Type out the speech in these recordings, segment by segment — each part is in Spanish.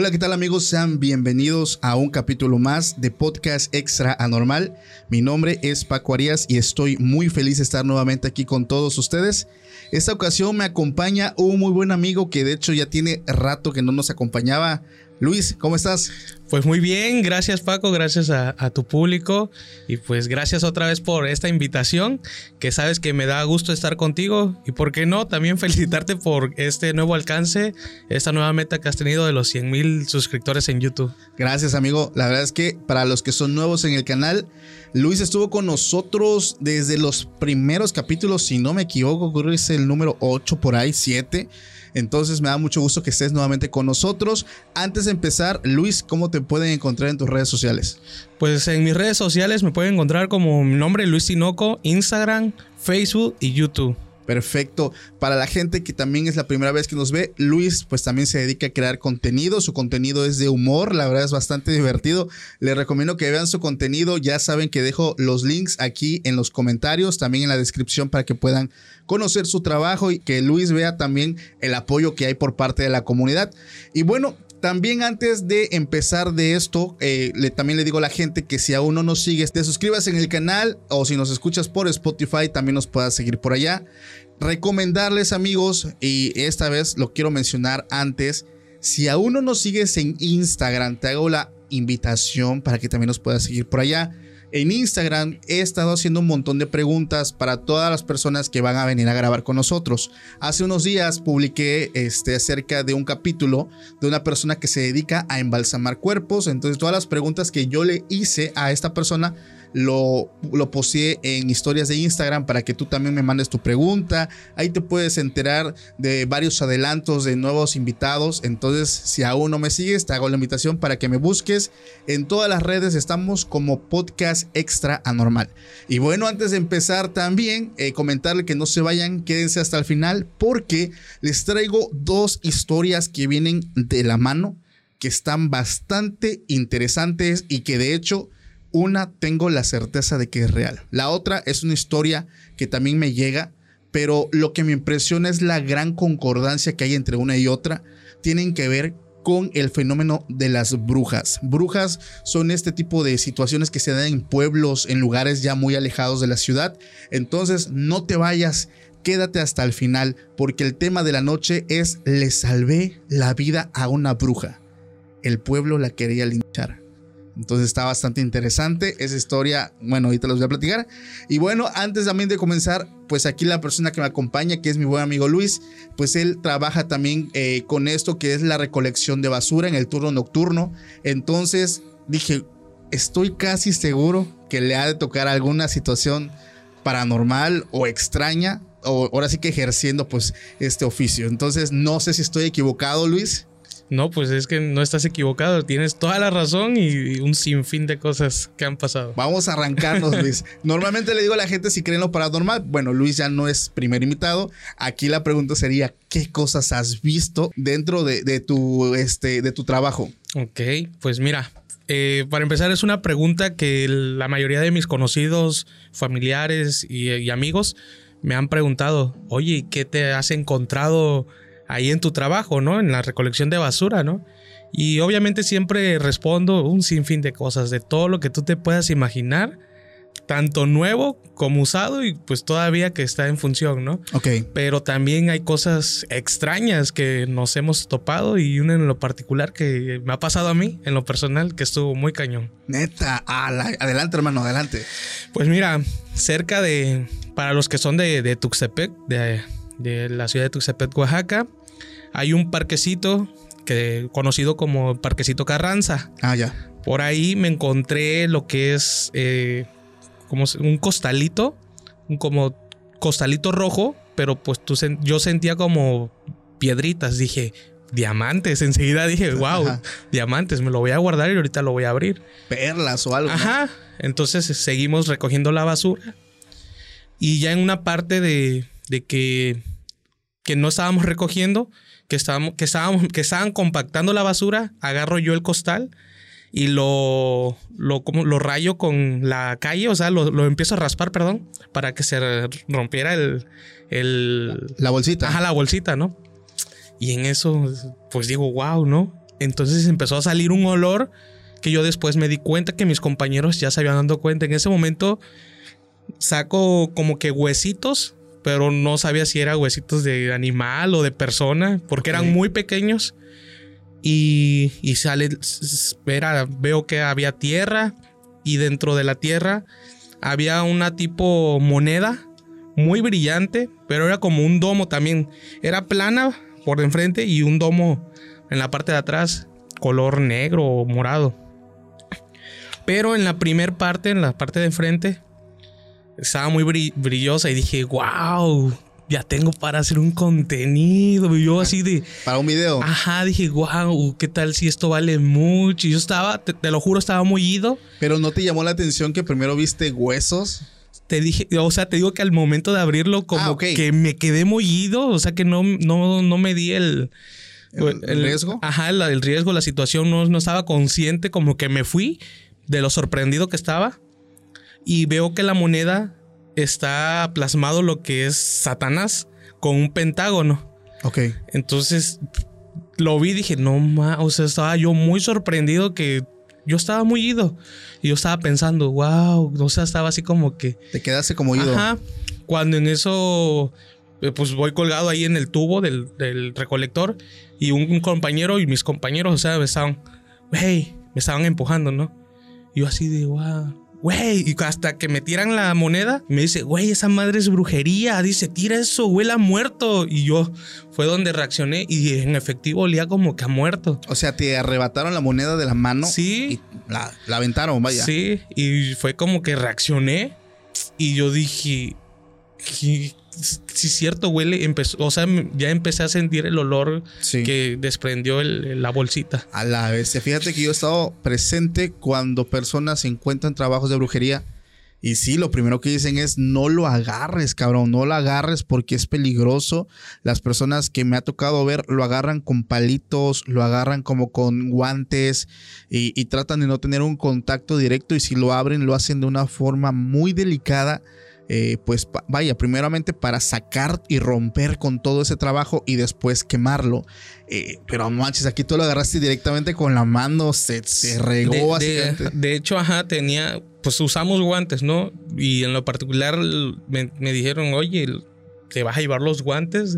Hola, ¿qué tal amigos? Sean bienvenidos a un capítulo más de Podcast Extra Anormal. Mi nombre es Paco Arias y estoy muy feliz de estar nuevamente aquí con todos ustedes. Esta ocasión me acompaña un muy buen amigo que de hecho ya tiene rato que no nos acompañaba. Luis, ¿cómo estás? Pues muy bien, gracias Paco, gracias a, a, tu público y pues gracias otra vez por esta invitación, que sabes que me da gusto estar contigo y por qué no, también felicitarte por este nuevo alcance, esta nueva meta que has tenido de los 100 mil suscriptores en YouTube. Gracias amigo, la verdad es que para los que son nuevos en el canal, Luis estuvo con nosotros desde los primeros capítulos, si no me equivoco, creo que es el número 8 por ahí, 7. Entonces me da mucho gusto que estés nuevamente con nosotros. Antes de empezar, Luis, ¿cómo te pueden encontrar en tus redes sociales? Pues en mis redes sociales me pueden encontrar como mi nombre Luis Sinoco, Instagram, Facebook y YouTube. Perfecto. Para la gente que también es la primera vez que nos ve, Luis pues también se dedica a crear contenido. Su contenido es de humor, la verdad es bastante divertido. Les recomiendo que vean su contenido. Ya saben que dejo los links aquí en los comentarios, también en la descripción para que puedan conocer su trabajo y que Luis vea también el apoyo que hay por parte de la comunidad. Y bueno, también antes de empezar de esto, eh, también le digo a la gente que si aún no nos sigues, te suscribas en el canal o si nos escuchas por Spotify, también nos puedas seguir por allá. Recomendarles amigos, y esta vez lo quiero mencionar antes, si aún no nos sigues en Instagram, te hago la invitación para que también nos puedas seguir por allá. En Instagram he estado haciendo un montón de preguntas para todas las personas que van a venir a grabar con nosotros. Hace unos días publiqué este, acerca de un capítulo de una persona que se dedica a embalsamar cuerpos. Entonces todas las preguntas que yo le hice a esta persona lo, lo posteé en historias de Instagram para que tú también me mandes tu pregunta. Ahí te puedes enterar de varios adelantos de nuevos invitados. Entonces, si aún no me sigues, te hago la invitación para que me busques. En todas las redes estamos como podcast extra anormal. Y bueno, antes de empezar también, eh, comentarle que no se vayan, quédense hasta el final porque les traigo dos historias que vienen de la mano que están bastante interesantes y que de hecho una tengo la certeza de que es real. La otra es una historia que también me llega, pero lo que me impresiona es la gran concordancia que hay entre una y otra. Tienen que ver con el fenómeno de las brujas. Brujas son este tipo de situaciones que se dan en pueblos, en lugares ya muy alejados de la ciudad. Entonces no te vayas, quédate hasta el final, porque el tema de la noche es le salvé la vida a una bruja. El pueblo la quería linchar. Entonces está bastante interesante esa historia. Bueno, ahorita los voy a platicar. Y bueno, antes también de comenzar, pues aquí la persona que me acompaña, que es mi buen amigo Luis, pues él trabaja también eh, con esto que es la recolección de basura en el turno nocturno. Entonces dije, estoy casi seguro que le ha de tocar alguna situación paranormal o extraña. O ahora sí que ejerciendo pues este oficio. Entonces no sé si estoy equivocado, Luis. No, pues es que no estás equivocado, tienes toda la razón y un sinfín de cosas que han pasado. Vamos a arrancarnos, Luis. Normalmente le digo a la gente si creen lo paranormal. Bueno, Luis ya no es primer invitado. Aquí la pregunta sería, ¿qué cosas has visto dentro de, de tu, este, de tu trabajo? Ok, pues mira, eh, para empezar, es una pregunta que la mayoría de mis conocidos, familiares y, y amigos me han preguntado, oye, ¿qué te has encontrado? Ahí en tu trabajo, ¿no? En la recolección de basura, ¿no? Y obviamente siempre respondo un sinfín de cosas, de todo lo que tú te puedas imaginar, tanto nuevo como usado y pues todavía que está en función, ¿no? Ok. Pero también hay cosas extrañas que nos hemos topado y una en lo particular que me ha pasado a mí, en lo personal, que estuvo muy cañón. Neta, adelante hermano, adelante. Pues mira, cerca de, para los que son de, de Tuxtepec, de, de la ciudad de Tuxtepec, Oaxaca, hay un parquecito que, conocido como Parquecito Carranza. Ah, ya. Por ahí me encontré lo que es eh, como un costalito, un como costalito rojo, pero pues tú yo sentía como piedritas. Dije, diamantes. Enseguida dije, wow, Ajá. diamantes, me lo voy a guardar y ahorita lo voy a abrir. Perlas o algo. ¿no? Ajá. Entonces seguimos recogiendo la basura. Y ya en una parte de, de que, que no estábamos recogiendo, que estábamos, que estábamos, que estaban compactando la basura, agarro yo el costal y lo, lo, como, lo rayo con la calle, o sea, lo, lo empiezo a raspar, perdón, para que se rompiera el, el, La bolsita. Ajá, la bolsita, ¿no? Y en eso, pues digo, wow, ¿no? Entonces empezó a salir un olor que yo después me di cuenta que mis compañeros ya se habían dado cuenta. En ese momento saco como que huesitos, pero no sabía si era huesitos de animal o de persona, porque eran muy pequeños. Y, y sale, era, veo que había tierra y dentro de la tierra había una tipo moneda muy brillante, pero era como un domo también. Era plana por enfrente y un domo en la parte de atrás, color negro o morado. Pero en la primer parte, en la parte de enfrente, estaba muy bri- brillosa y dije, wow, ya tengo para hacer un contenido. Y yo así de, Para un video. ajá, dije, wow, ¿qué tal si esto vale mucho? Y yo estaba, te, te lo juro, estaba muy ido. Pero no te llamó la atención que primero viste huesos. Te dije, o sea, te digo que al momento de abrirlo, como Ah, que me quedé mollido, o sea, que no, no, no me di el, ¿El riesgo? Ajá, el, el riesgo, la situación, no, no estaba consciente, como que me fui de lo sorprendido que estaba. Y veo que la moneda está plasmado lo que es Satanás con un pentágono. Ok. Entonces lo vi y dije, no ma, o sea, estaba yo muy sorprendido que yo estaba muy ido. Y yo estaba pensando, wow, o sea, estaba así como que. Te quedaste como oído. Ajá. Cuando en eso, eh, pues voy colgado ahí en el tubo del, del recolector y un, un compañero y mis compañeros, o sea, me estaban, güey, me estaban empujando, ¿no? Y yo así de, wow. Güey, y hasta que me tiran la moneda, me dice, güey, esa madre es brujería. Dice, tira eso, huele a muerto. Y yo fue donde reaccioné y en efectivo olía como que a muerto. O sea, te arrebataron la moneda de la mano. Sí. Y la, la aventaron, vaya. Sí, y fue como que reaccioné y yo dije, "¿Qué- si es cierto, huele, empezó, o sea, ya empecé a sentir el olor Sí. que desprendió el- la bolsita. A la vez. Fíjate que yo he estado presente cuando personas encuentran trabajos de brujería. Y sí, lo primero que dicen es no lo agarres, cabrón, no lo agarres porque es peligroso. Las personas que me ha tocado ver lo agarran con palitos, lo agarran como con guantes y, y tratan de no tener un contacto directo y si lo abren lo hacen de una forma muy delicada. Eh, pues vaya, primeramente para sacar y romper con todo ese trabajo y después quemarlo. Eh, pero manches, aquí tú lo agarraste directamente con la mano, se, se regó De, de- de hecho, ajá, tenía, pues usamos guantes, ¿no? Y en lo particular me, me dijeron, oye, ¿te vas a llevar los guantes?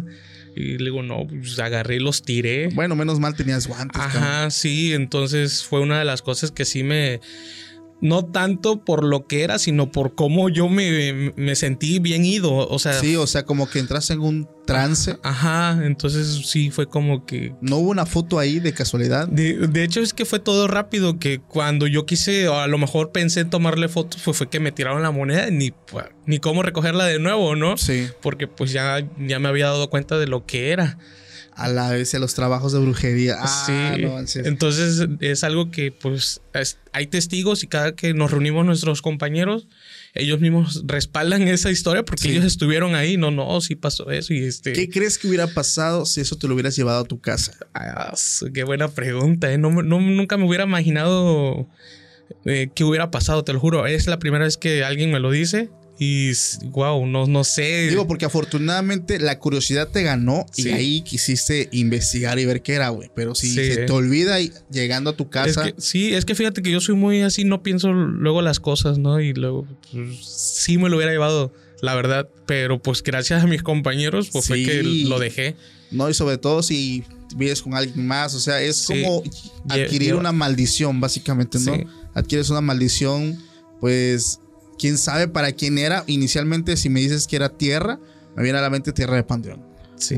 Y le digo, no, pues agarré y los tiré. Bueno, menos mal tenías guantes. cabrón. Ajá, sí, entonces fue una de las cosas que sí me... No tanto por lo que era, sino por cómo yo me, me sentí bien ido. O sea, Sí, o sea, como que entraste en un trance. ajá, entonces sí fue como que... No hubo una foto ahí de casualidad. De, de hecho es que fue todo rápido, que cuando yo quise, o a lo mejor pensé en tomarle fotos, pues fue que me tiraron la moneda, y ni, pues, ni cómo recogerla de nuevo, ¿no? Sí. Porque pues ya, ya me había dado cuenta de lo que era. A la vez de los trabajos de brujería. Ah, sí. no. Entonces es algo que pues es- hay testigos y cada que nos reunimos nuestros compañeros, ellos mismos respaldan esa historia porque Sí. ellos estuvieron ahí. No, no, sí pasó eso y este... ¿Qué crees que hubiera pasado si eso te lo hubieras llevado a tu casa? Ah, qué buena pregunta. ¿eh? No, no- nunca me hubiera imaginado eh, qué hubiera pasado, te lo juro. Es la primera vez que alguien me lo dice Y wow, no, no sé. Digo, porque afortunadamente la curiosidad te ganó y ahí quisiste investigar y ver qué era, güey. Pero si se te olvida y llegando a tu casa. sí, es que fíjate que yo soy muy así, no pienso luego las cosas, ¿no? Y luego pues, sí me lo hubiera llevado, la verdad. Pero pues gracias a mis compañeros, pues fue que lo dejé. No, y sobre todo si vives con alguien más, o sea, es como adquirir una maldición, básicamente, ¿no? Adquieres una maldición, pues quién sabe para quién era. Inicialmente, si me dices que era tierra, me viene a la mente tierra de panteón.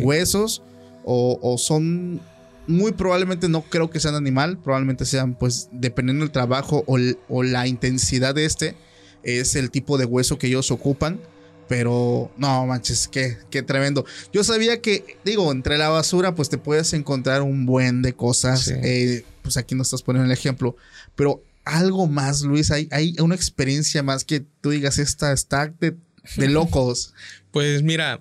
Huesos o, son muy probablemente no creo que sean animal, probablemente sean pues dependiendo del trabajo o, la intensidad de este, es el tipo de hueso que ellos ocupan. Pero no manches, qué, qué tremendo. Yo sabía que, digo, entre la basura pues te puedes encontrar un buen de cosas. Eh, pues aquí no estás poniendo el ejemplo. Pero algo más, Luis? ¿Hay, hay una experiencia más que tú digas, esta está de, locos? pues mira,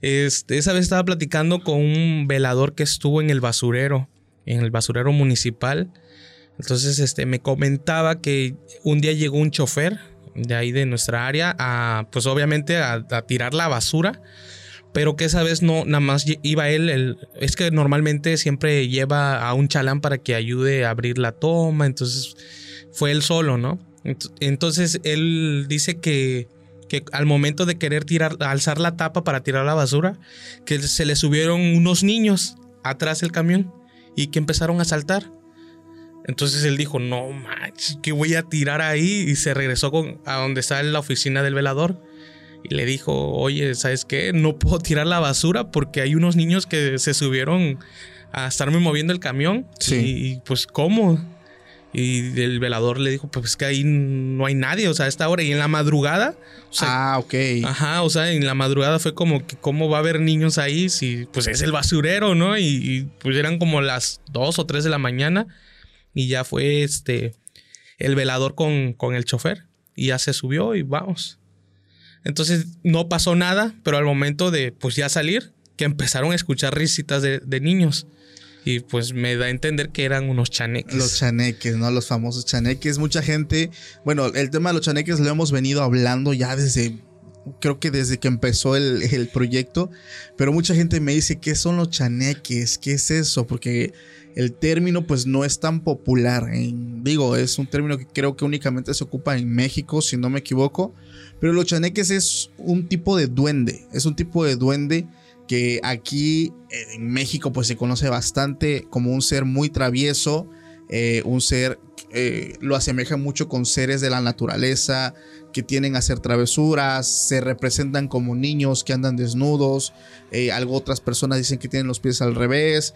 este, esa vez estaba platicando con un velador que estuvo en el basurero, en el basurero municipal. Entonces, este, me comentaba que un día llegó un chofer de ahí de nuestra área a, pues obviamente a, tirar la basura pero que esa vez no, nada más iba él, el, es que normalmente siempre lleva a un chalán para que ayude a abrir la toma, entonces fue él solo, ¿no? Entonces él dice que, que al momento de querer tirar, alzar la tapa para tirar la basura, que se le subieron unos niños atrás del camión y que empezaron a saltar. Entonces él dijo, no manches, ¿qué voy a tirar ahí? Y se regresó con, a donde está la oficina del velador. Y le dijo, oye, ¿sabes qué? No puedo tirar la basura porque hay unos niños que se subieron a estarme moviendo el camión. Sí. Y pues, ¿cómo? Y el velador le dijo, pues es que ahí no hay nadie, o sea, a esta hora. Y en la madrugada. ah, ok. Ajá, o sea, en la madrugada fue como que, ¿cómo va a haber niños ahí? Si, pues es el basurero, ¿no? Y, pues eran como las 2 o 3 de la mañana. Y ya fue este, el velador con, con el chofer. Y ya se subió y vamos. Entonces no pasó nada, pero al momento de, pues ya salir, que empezaron a escuchar risitas de, de niños. Y pues me da a entender que eran unos chaneques. Los chaneques, ¿no? Los famosos chaneques. Mucha gente, bueno, el tema de los chaneques lo hemos venido hablando ya desde, creo que desde que empezó el, el proyecto, pero mucha gente me dice, ¿qué son los chaneques? ¿Qué es eso? Porque el término pues no es tan popular. Digo, es un término que creo que únicamente se ocupa en México, si no me equivoco. Pero los chaneques es un tipo de duende, es un tipo de duende que aquí en México pues se conoce bastante como un ser muy travieso, eh, un ser eh, lo asemeja mucho con seres de la naturaleza que tienen a hacer travesuras, se representan como niños que andan desnudos, eh, algo otras personas dicen que tienen los pies al revés.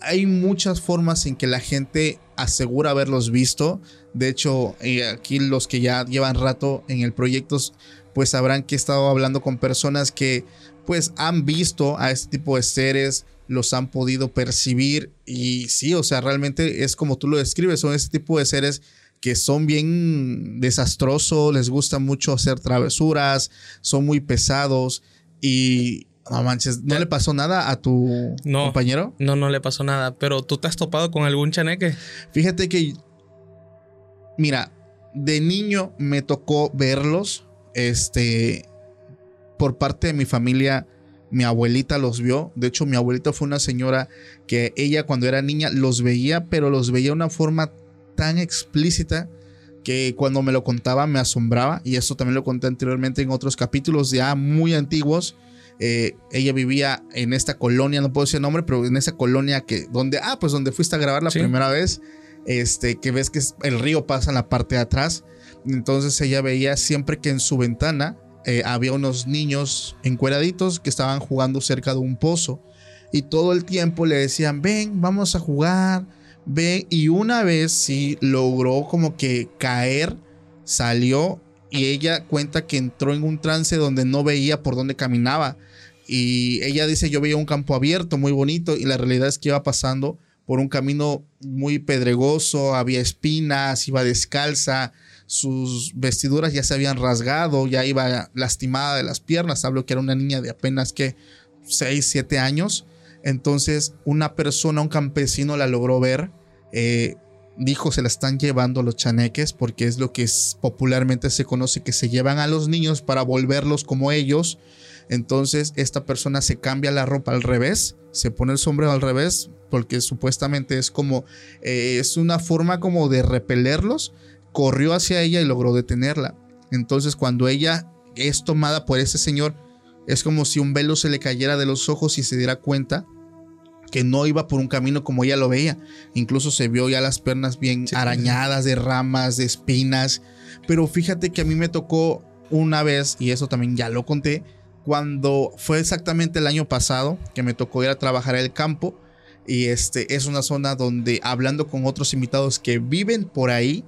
hay muchas formas en que la gente asegura haberlos visto. De hecho, aquí los que ya llevan rato en el proyecto, pues sabrán que he estado hablando con personas que pues han visto a este tipo de seres, los han podido percibir y sí, o sea, realmente es como tú lo describes, son este tipo de seres que son bien desastrosos, les gusta mucho hacer travesuras, son muy pesados y no manches, ¿no le pasó nada a tu compañero? No, no le pasó nada, pero tú te has topado con algún chaneque. Fíjate que, mira, de niño me tocó verlos, este, por parte de mi familia, mi abuelita los vio. De hecho, mi abuelita fue una señora que ella cuando era niña los veía, pero los veía de una forma tan explícita que cuando me lo contaba me asombraba. Y eso también lo conté anteriormente en otros capítulos ya muy antiguos. Eh, ella vivía en esta colonia, no puedo decir el nombre, pero en esa colonia que, donde, ah, pues donde fuiste a grabar la primera vez, este, que ves que el río pasa en la parte de atrás. Entonces ella veía siempre que en su ventana eh, había unos niños encueraditos que estaban jugando cerca de un pozo y todo el tiempo le decían, ven, vamos a jugar, ven. Y una vez sí logró como que caer, salió y ella cuenta que entró en un trance donde no veía por dónde caminaba. Y ella dice, yo veía un campo abierto, muy bonito, y la realidad es que iba pasando por un camino muy pedregoso, había espinas, iba descalza, sus vestiduras ya se habían rasgado, ya iba lastimada de las piernas. Hablo que era una niña de apenas que 6, 7 años. Entonces, una persona, un campesino la logró ver. Eh, dijo se la están llevando los chaneques porque es lo que popularmente se conoce que se llevan a los niños para volverlos como ellos. Entonces esta persona se cambia la ropa al revés, se pone el sombrero al revés porque supuestamente es como eh, es una forma como de repelerlos. Corrió hacia ella y logró detenerla. Entonces cuando ella es tomada por ese señor es como si un velo se le cayera de los ojos y se diera cuenta que no iba por un camino como ella lo veía. Incluso se vio ya las piernas bien arañadas de ramas, de espinas. Pero fíjate que a mí me tocó una vez, y eso también ya lo conté, cuando fue exactamente el año pasado que me tocó ir a trabajar el campo. Y este es una zona donde hablando con otros invitados que viven por ahí,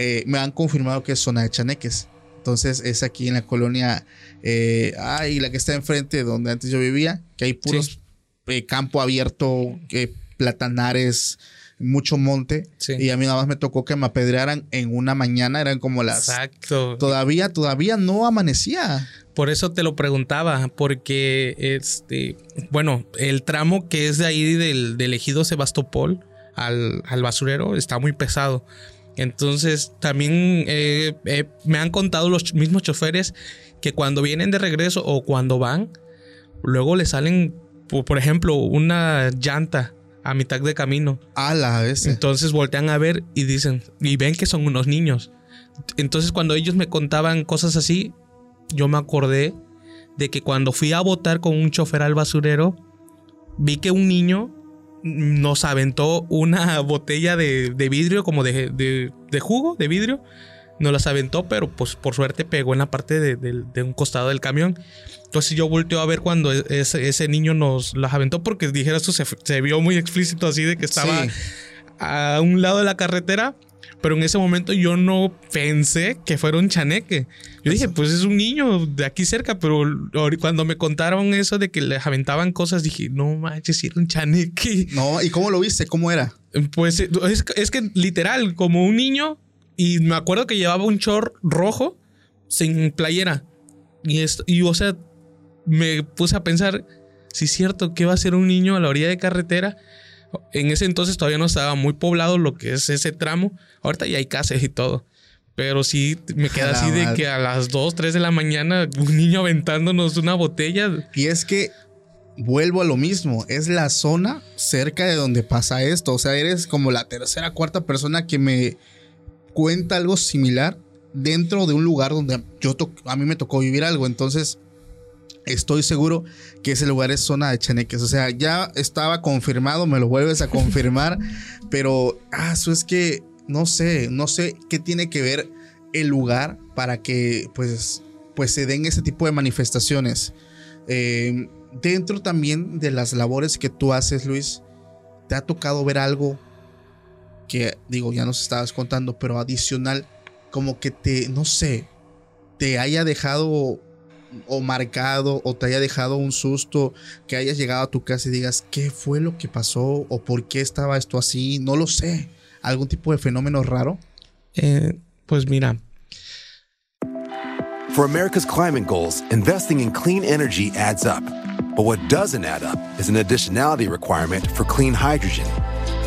eh, me han confirmado que es zona de chaneques. Entonces es aquí en la colonia, eh, ay, la que está enfrente donde antes yo vivía, que hay puros eh, campo abierto, que platanares, mucho monte. Y a mí nada más me tocó que me apedrearan en una mañana, eran como las... Exacto. Todavía, todavía no amanecía. Por eso te lo preguntaba, porque este, bueno, el tramo que es de ahí del, ejido Sebastopol al, al, basurero está muy pesado. Entonces, también eh, eh, me han contado los mismos choferes que cuando vienen de regreso o cuando van, luego le salen por ejemplo, una llanta a mitad de camino. A la vez. Entonces voltean a ver y dicen, y ven que son unos niños. Entonces cuando ellos me contaban cosas así, yo me acordé de que cuando fui a votar con un chofer al basurero, vi que un niño nos aventó una botella de, vidrio, como de, de, jugo de vidrio. Nos las aventó, pero pues por suerte pegó en la parte de un costado del camión. Entonces yo volteo a ver cuando e-, ese, niño nos las aventó porque dijera esto se, vio muy explícito así de que estaba a un lado de la carretera. Pero en ese momento yo no pensé que fuera un chaneque. Yo dije, pues es un niño de aquí cerca, pero cuando me contaron eso de que les aventaban cosas, dije, no manches, era un chaneque. No, ¿y cómo lo viste? ¿Cómo era? Pues es, es que literal, como un niño, y me acuerdo que llevaba un short rojo sin playera. Y, esto, y o sea, me puse a pensar, si es cierto, que va a ser un niño a la orilla de carretera? En ese entonces todavía no estaba muy poblado lo que es ese tramo. Ahorita ya hay casas y todo. Pero sí me queda así de que a las 2, 3 de la mañana un niño aventándonos una botella. Y es que vuelvo a lo mismo, es la zona cerca de donde pasa esto. O sea, eres como la tercera, cuarta persona que me cuenta algo similar dentro de un lugar donde yo a mí me tocó vivir algo. Entonces, estoy seguro que ese lugar es zona de chaneques. O sea, ya estaba confirmado, me lo vuelves a confirmar, pero ah, eso es que no sé, no sé qué tiene que ver el lugar para que pues, pues se den ese tipo de manifestaciones. Eh, dentro también de las labores que tú haces, Luis, ¿te ha tocado ver algo que, digo, ya nos estabas contando, pero adicional, como que te, no sé, te haya dejado o marcado o te haya dejado un susto, que hayas llegado a tu casa y digas, ¿qué fue lo que pasó o por qué estaba esto así? No lo sé. ¿Algún tipo de fenómeno raro? Eh, pues mira. For America's climate goals, investing in clean energy adds up. But what doesn't add up is an additionality requirement for clean hydrogen.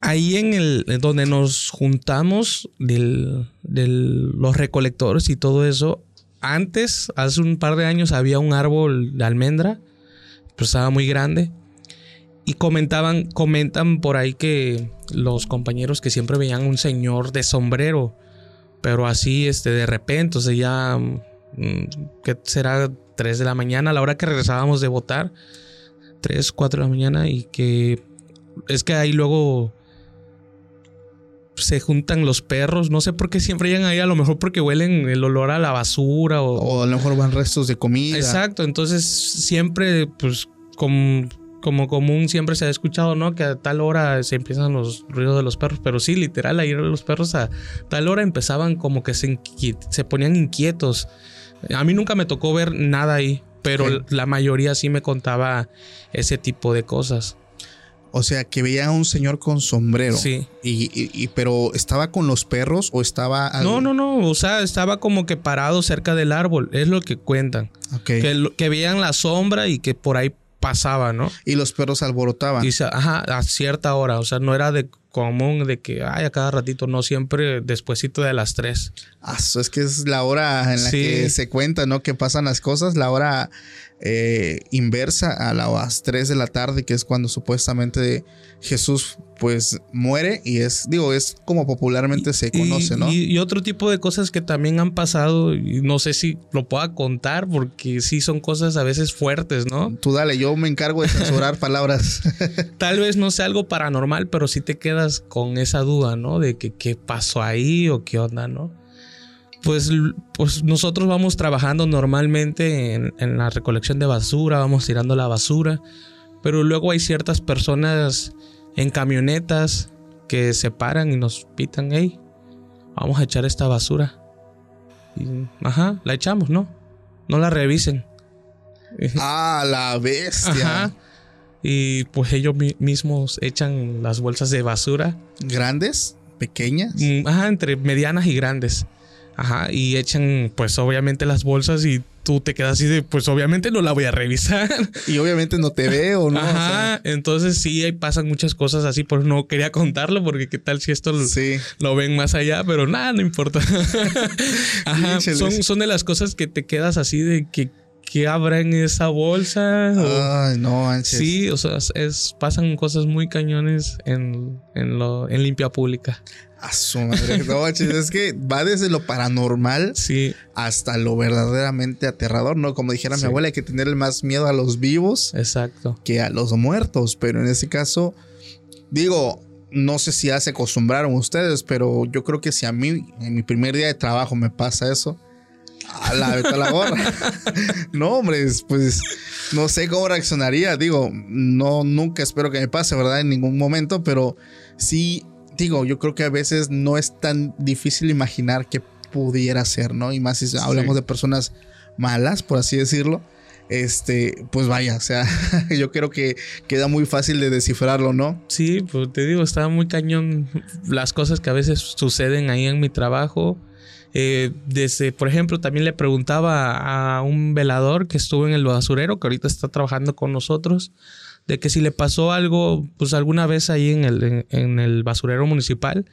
Ahí en el donde nos juntamos del, los recolectores y todo eso, antes, hace un par de años, había un árbol de almendra, pero estaba muy grande. Y comentaban, comentan por ahí que los compañeros que siempre veían un señor de sombrero, pero así, este, de repente, o sea, ya, mm, que será 3 de la mañana, a la hora que regresábamos de votar, 3, 4 de la mañana y que es que ahí luego se juntan los perros, no sé por qué siempre llegan ahí, a lo mejor porque huelen el olor a la basura o, O a lo mejor van restos de comida. Exacto, entonces siempre, pues, como, como común, siempre se ha escuchado, ¿no? Que a tal hora se empiezan los ruidos de los perros, pero sí, literal, ayer los perros a tal hora empezaban como que se, se ponían inquietos. A mí nunca me tocó ver nada ahí, pero la mayoría sí me contaba ese tipo de cosas. O sea, que veían a un señor con sombrero. Sí. Y, y- y- pero estaba con los perros o estaba. al- No, no, no, o sea, estaba como que parado cerca del árbol, es lo que cuentan. Ok. Que, que veían la sombra y que por ahí pasaba, ¿no? Y los perros alborotaban. Y se- ajá, a cierta hora, o sea, no era de común de que, ay, a cada ratito, no, siempre despuesito de las 3. Ah, eso es que es la hora en la Sí. que se cuenta, ¿no? Que pasan las cosas, la hora eh, inversa a las 3 de la tarde, que es cuando supuestamente Jesús pues muere y es, digo, es como popularmente se conoce, ¿no? Y, y otro tipo de cosas que también han pasado, y no sé si lo pueda contar, porque sí son cosas a veces fuertes, ¿no? Tú dale, yo me encargo de censurar palabras. Tal vez no sea algo paranormal, pero sí te quedas con esa duda, ¿no? De que qué pasó ahí o qué onda, ¿no? Pues, pues nosotros vamos trabajando normalmente en, en la recolección de basura, vamos tirando la basura, pero luego hay ciertas personas en camionetas que se paran y nos pitan, hey, vamos a echar esta basura. Y, ajá, la echamos, ¿no? No la revisen. ah, la bestia. Ajá. Y pues ellos mi- mismos echan las bolsas de basura. ¿Grandes? ¿Pequeñas? mm, Ajá, entre medianas y grandes. Ajá. Y echan pues obviamente las bolsas y tú te quedas así de pues obviamente no la voy a revisar. Y obviamente no te veo, ¿no? O sea, Ajá. Entonces sí, ahí pasan muchas cosas así. Pues no quería contarlo porque qué tal si esto lo- sí. lo ven más allá, pero nada, no importa. Ajá, son, son de las cosas que te quedas así de que, que habrá en esa bolsa. o- Ay, no. Sí, o sea, es, pasan cosas muy cañones en, en, lo, en limpia pública. A su madre. No, es que va desde lo paranormal Sí, hasta lo verdaderamente aterrador, ¿no? Como dijera Sí. mi abuela, hay que tener más miedo a los vivos exacto. que a los muertos. Pero en este caso, digo, no sé si ya se acostumbraron ustedes, pero yo creo que si a mí en mi primer día de trabajo me pasa eso, a la, vete a la gorra. no, hombre, es- pues no sé cómo reaccionaría. Digo, no, nunca espero que me pase, ¿verdad? En ningún momento, pero sí, digo, yo creo que a veces no es tan difícil imaginar que pudiera ser, ¿no? Y más si hablamos de personas malas, por así decirlo. Este, pues vaya, o sea, yo creo que queda muy fácil de descifrarlo, ¿no? Sí, pues te digo, está muy cañón las cosas que a veces suceden ahí en mi trabajo. Eh, desde, por ejemplo, también le preguntaba a un velador que estuvo en el basurero, que ahorita está trabajando con nosotros, de que si le pasó algo, pues alguna vez ahí en el, en, el basurero municipal.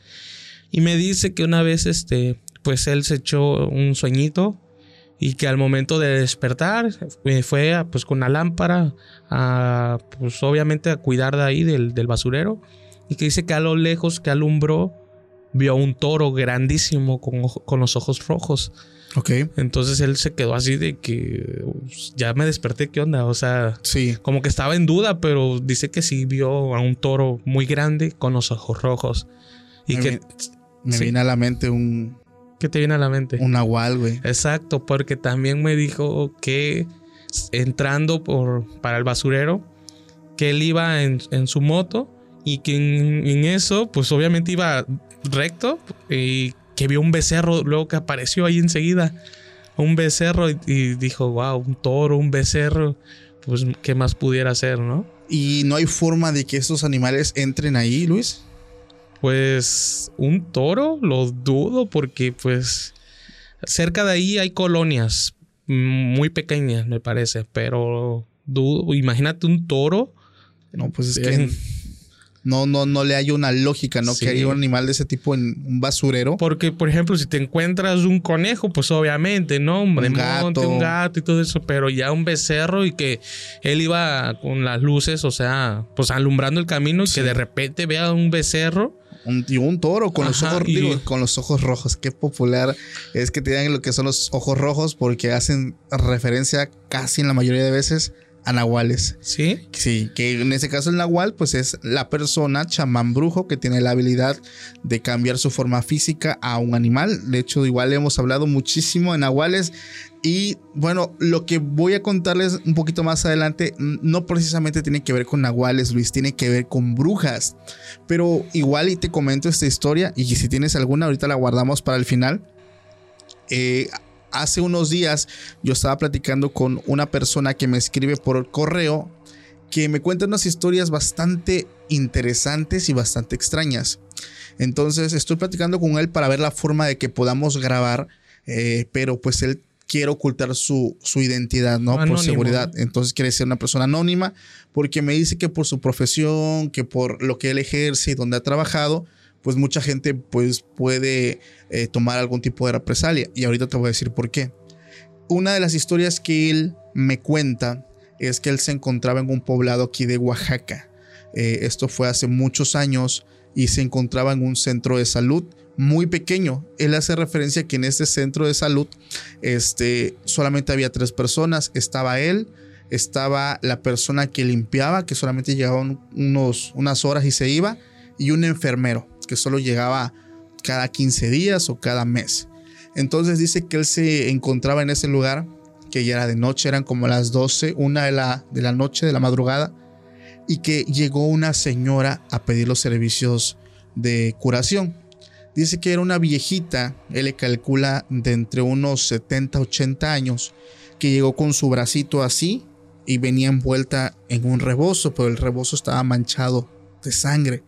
Y me dice que una vez, este, pues él se echó un sueñito y que al momento de despertar eh, fue pues con la lámpara pues obviamente a cuidar de ahí del, del basurero y que dice que a lo lejos que alumbró vio a un toro grandísimo con, ojo- con los ojos rojos. Ok. Entonces él se quedó así de que "Pues, ya me desperté, ¿qué onda? O sea, Sí. como que estaba en duda, pero dice que sí vio a un toro muy grande con los ojos rojos. Y Me que, vi- Me sí. viene a la mente un, ¿qué te viene a la mente? un nahual, güey. Exacto, porque también me dijo que entrando por, para el basurero, que él iba en, en su moto y que en, en eso, pues obviamente iba recto y que vio un becerro luego que apareció ahí enseguida. Un becerro y, y dijo, wow, un toro, un becerro, pues qué más pudiera ser, ¿no? Y no hay forma de que estos animales entren ahí, Luis. Pues un toro, lo dudo porque pues cerca de ahí hay colonias mm, muy pequeñas, me parece, pero dudo, imagínate un toro. No, pues es que en- no, no, no le hay una lógica, ¿no? Sí. Que haya un animal de ese tipo en un basurero. Porque, por ejemplo, si te encuentras un conejo, pues obviamente, ¿no? Un monte, gato. un gato y todo eso, pero ya un becerro y que él iba con las luces, o sea, pues alumbrando el camino y Sí. que de repente vea un becerro, Un, y un toro con los ojos y- digo, con los ojos rojos. Qué popular es que te digan lo que son los ojos rojos porque hacen referencia casi en la mayoría de veces a nahuales. ¿Sí? Sí, que en ese caso el nahual pues es la persona chamán brujo que tiene la habilidad de cambiar su forma física a un animal. De hecho, igual hemos hablado muchísimo de nahuales y bueno, lo que voy a contarles un poquito más adelante no precisamente tiene que ver con nahuales, Luis, tiene que ver con brujas. Pero igual y te comento esta historia y si tienes alguna ahorita la guardamos para el final. Eh, hace unos días yo estaba platicando con una persona que me escribe por correo que me cuenta unas historias bastante interesantes y bastante extrañas. Entonces estoy platicando con él para ver la forma de que podamos grabar, eh, pero pues él quiere ocultar su, su identidad, ¿no? Anónimo. Por seguridad. Entonces quiere ser una persona anónima porque me dice que por su profesión, que por lo que él ejerce y donde ha trabajado, pues mucha gente pues puede eh, tomar algún tipo de represalia. Y ahorita te voy a decir por qué. Una de las historias que él me cuenta es que él se encontraba en un poblado aquí de Oaxaca. Eh, esto fue hace muchos años y se encontraba en un centro de salud muy pequeño. Él hace referencia que en este centro de salud este, solamente había tres personas. Estaba él, estaba la persona que limpiaba, que solamente llegaba un- unos, unas horas y se iba, y un enfermero, que solo llegaba cada 15 días o cada mes. Entonces dice que él se encontraba en ese lugar, que ya era de noche, eran como las 12, una de la, de la noche, de la madrugada, y que llegó una señora a pedir los servicios de curación. Dice que era una viejita, él le calcula de entre unos 70, 80 años, que llegó con su bracito así y venía envuelta en un rebozo, pero el rebozo estaba manchado de sangre.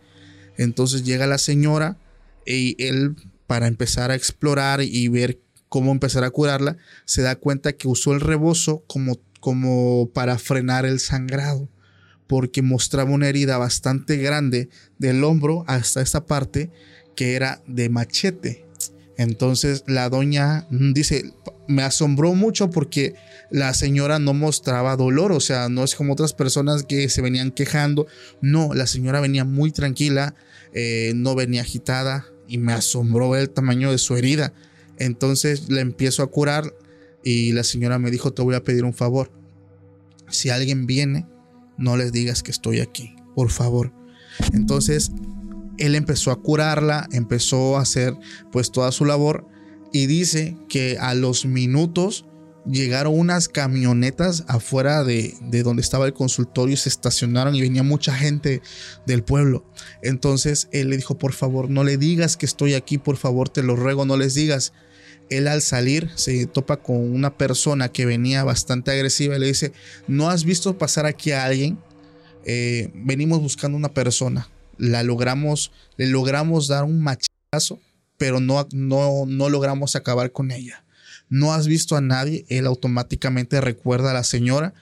Entonces llega la señora y él, para empezar a explorar y ver cómo empezar a curarla, se da cuenta que usó el rebozo como, como para frenar el sangrado, porque mostraba una herida bastante grande del hombro hasta esta parte que era de machete. Entonces la doña dice, me asombró mucho porque la señora no mostraba dolor, o sea, no es como otras personas que se venían quejando, no, la señora venía muy tranquila, eh, no venía agitada y me asombró el tamaño de su herida. Entonces la empiezo a curar y la señora me dijo, te voy a pedir un favor. Si alguien viene, no les digas que estoy aquí, por favor. Entonces él empezó a curarla, empezó a hacer pues toda su labor y dice que a los minutos llegaron unas camionetas afuera de, de donde estaba el consultorio se estacionaron y venía mucha gente del pueblo. Entonces él le dijo, por favor, no le digas que estoy aquí, por favor, te lo ruego, no les digas. Él al salir se topa con una persona que venía bastante agresiva y le dice, ¿no has visto pasar aquí a alguien? Eh, venimos buscando una persona. La logramos, le logramos dar un machazo, pero no, no, no logramos acabar con ella. No has visto a nadie, él automáticamente recuerda a la señora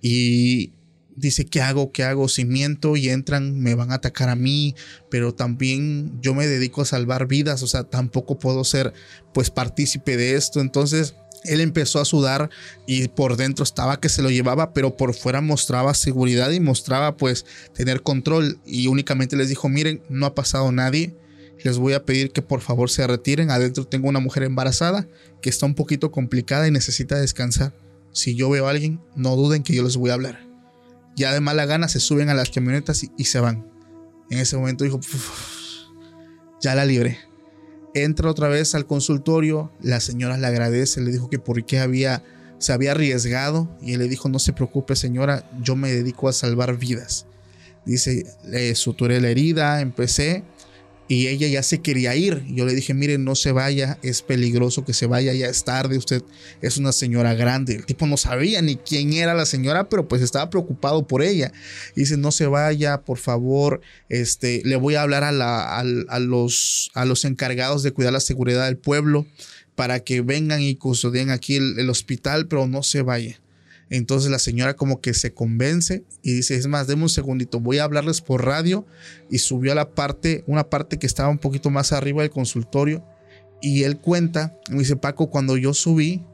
y dice, ¿qué hago? ¿Qué hago? Si miento y entran, me van a atacar a mí, pero también yo me dedico a salvar vidas, o sea, tampoco puedo ser pues partícipe de esto. Entonces él empezó a sudar y por dentro estaba que se lo llevaba, pero por fuera mostraba seguridad y mostraba pues tener control y únicamente les dijo, miren, no ha pasado nadie. Les voy a pedir que por favor se retiren. Adentro tengo una mujer embarazada que está un poquito complicada y necesita descansar. Si yo veo a alguien, no duden que yo les voy a hablar. Ya de mala gana se suben a las camionetas y, se van. En ese momento dijo, "Uf, ya la libré. Entra otra vez al consultorio, la señora le agradece, le dijo que por qué había, se había arriesgado y él le dijo, no se preocupe señora, yo me dedico a salvar vidas. Dice, le suturé la herida, empecé y ella ya se quería ir. Yo le dije, mire, no se vaya, es peligroso que se vaya, ya es tarde, usted es una señora grande. El tipo no sabía ni quién era la señora, pero pues estaba preocupado por ella. Y dice, no se vaya, por favor, este, le voy a hablar a, la, a, a los, a los encargados de cuidar la seguridad del pueblo para que vengan y custodien aquí el, el hospital, pero no se vaya. Entonces la señora como que se convence y dice, es más, deme un segundito, voy a hablarles por radio. Y subió a la parte, una parte que estaba un poquito más arriba del consultorio. Y él cuenta, me dice Paco, cuando yo subí,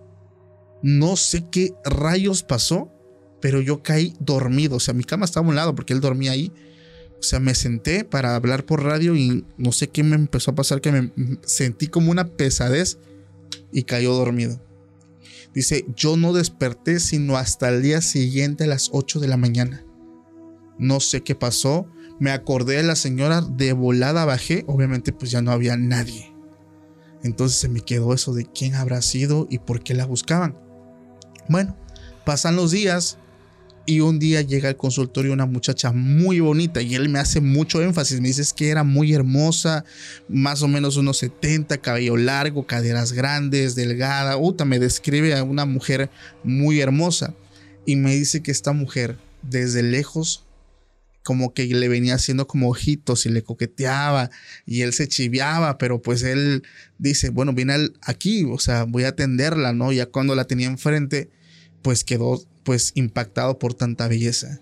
no sé qué rayos pasó, pero yo caí dormido, o sea, mi cama estaba a un lado porque él dormía ahí, O sea, me senté para hablar por radio y no sé qué me empezó a pasar, que me sentí como una pesadez y cayó dormido. Dice, yo no desperté sino hasta el día siguiente a las 8 de la mañana. No sé qué pasó, me acordé de la señora, de volada bajé, obviamente pues ya no había nadie. Entonces se me quedó eso de quién habrá sido y por qué la buscaban. Bueno, pasan los días y un día llega al consultorio una muchacha muy bonita y él me hace mucho énfasis, me dice que era muy hermosa, más o menos unos 70, cabello largo, caderas grandes, delgada, Uta me describe a una mujer muy hermosa y me dice que esta mujer desde lejos como que le venía haciendo como ojitos y le coqueteaba y él se chiviaba, pero pues él dice, bueno, viene aquí, o sea, voy a atenderla, ¿no? Ya cuando la tenía enfrente, pues quedó pues impactado por tanta belleza.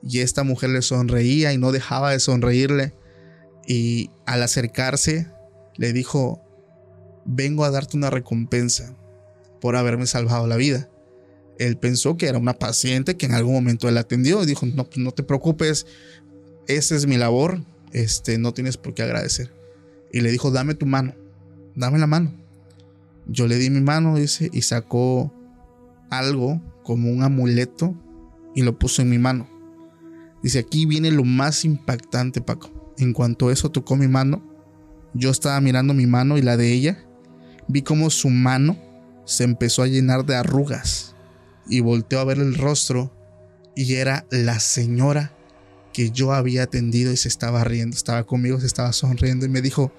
Y esta mujer le sonreía y no dejaba de sonreírle. Y al acercarse, le dijo, vengo a darte una recompensa por haberme salvado la vida él pensó que era una paciente que en algún momento él atendió y dijo, no, pues no te preocupes, esa es mi labor, este, no tienes por qué agradecer. Y le dijo, dame tu mano, dame la mano. Yo le di mi mano, dice, y sacó algo como un amuleto y lo puso en mi mano. Dice, aquí viene lo más impactante, Paco. En cuanto eso tocó mi mano, yo estaba mirando mi mano y la de ella, vi como su mano se empezó a llenar de arrugas y volteó a ver el rostro y era la señora que yo había atendido y se estaba riendo, estaba conmigo, se estaba sonriendo y me dijo,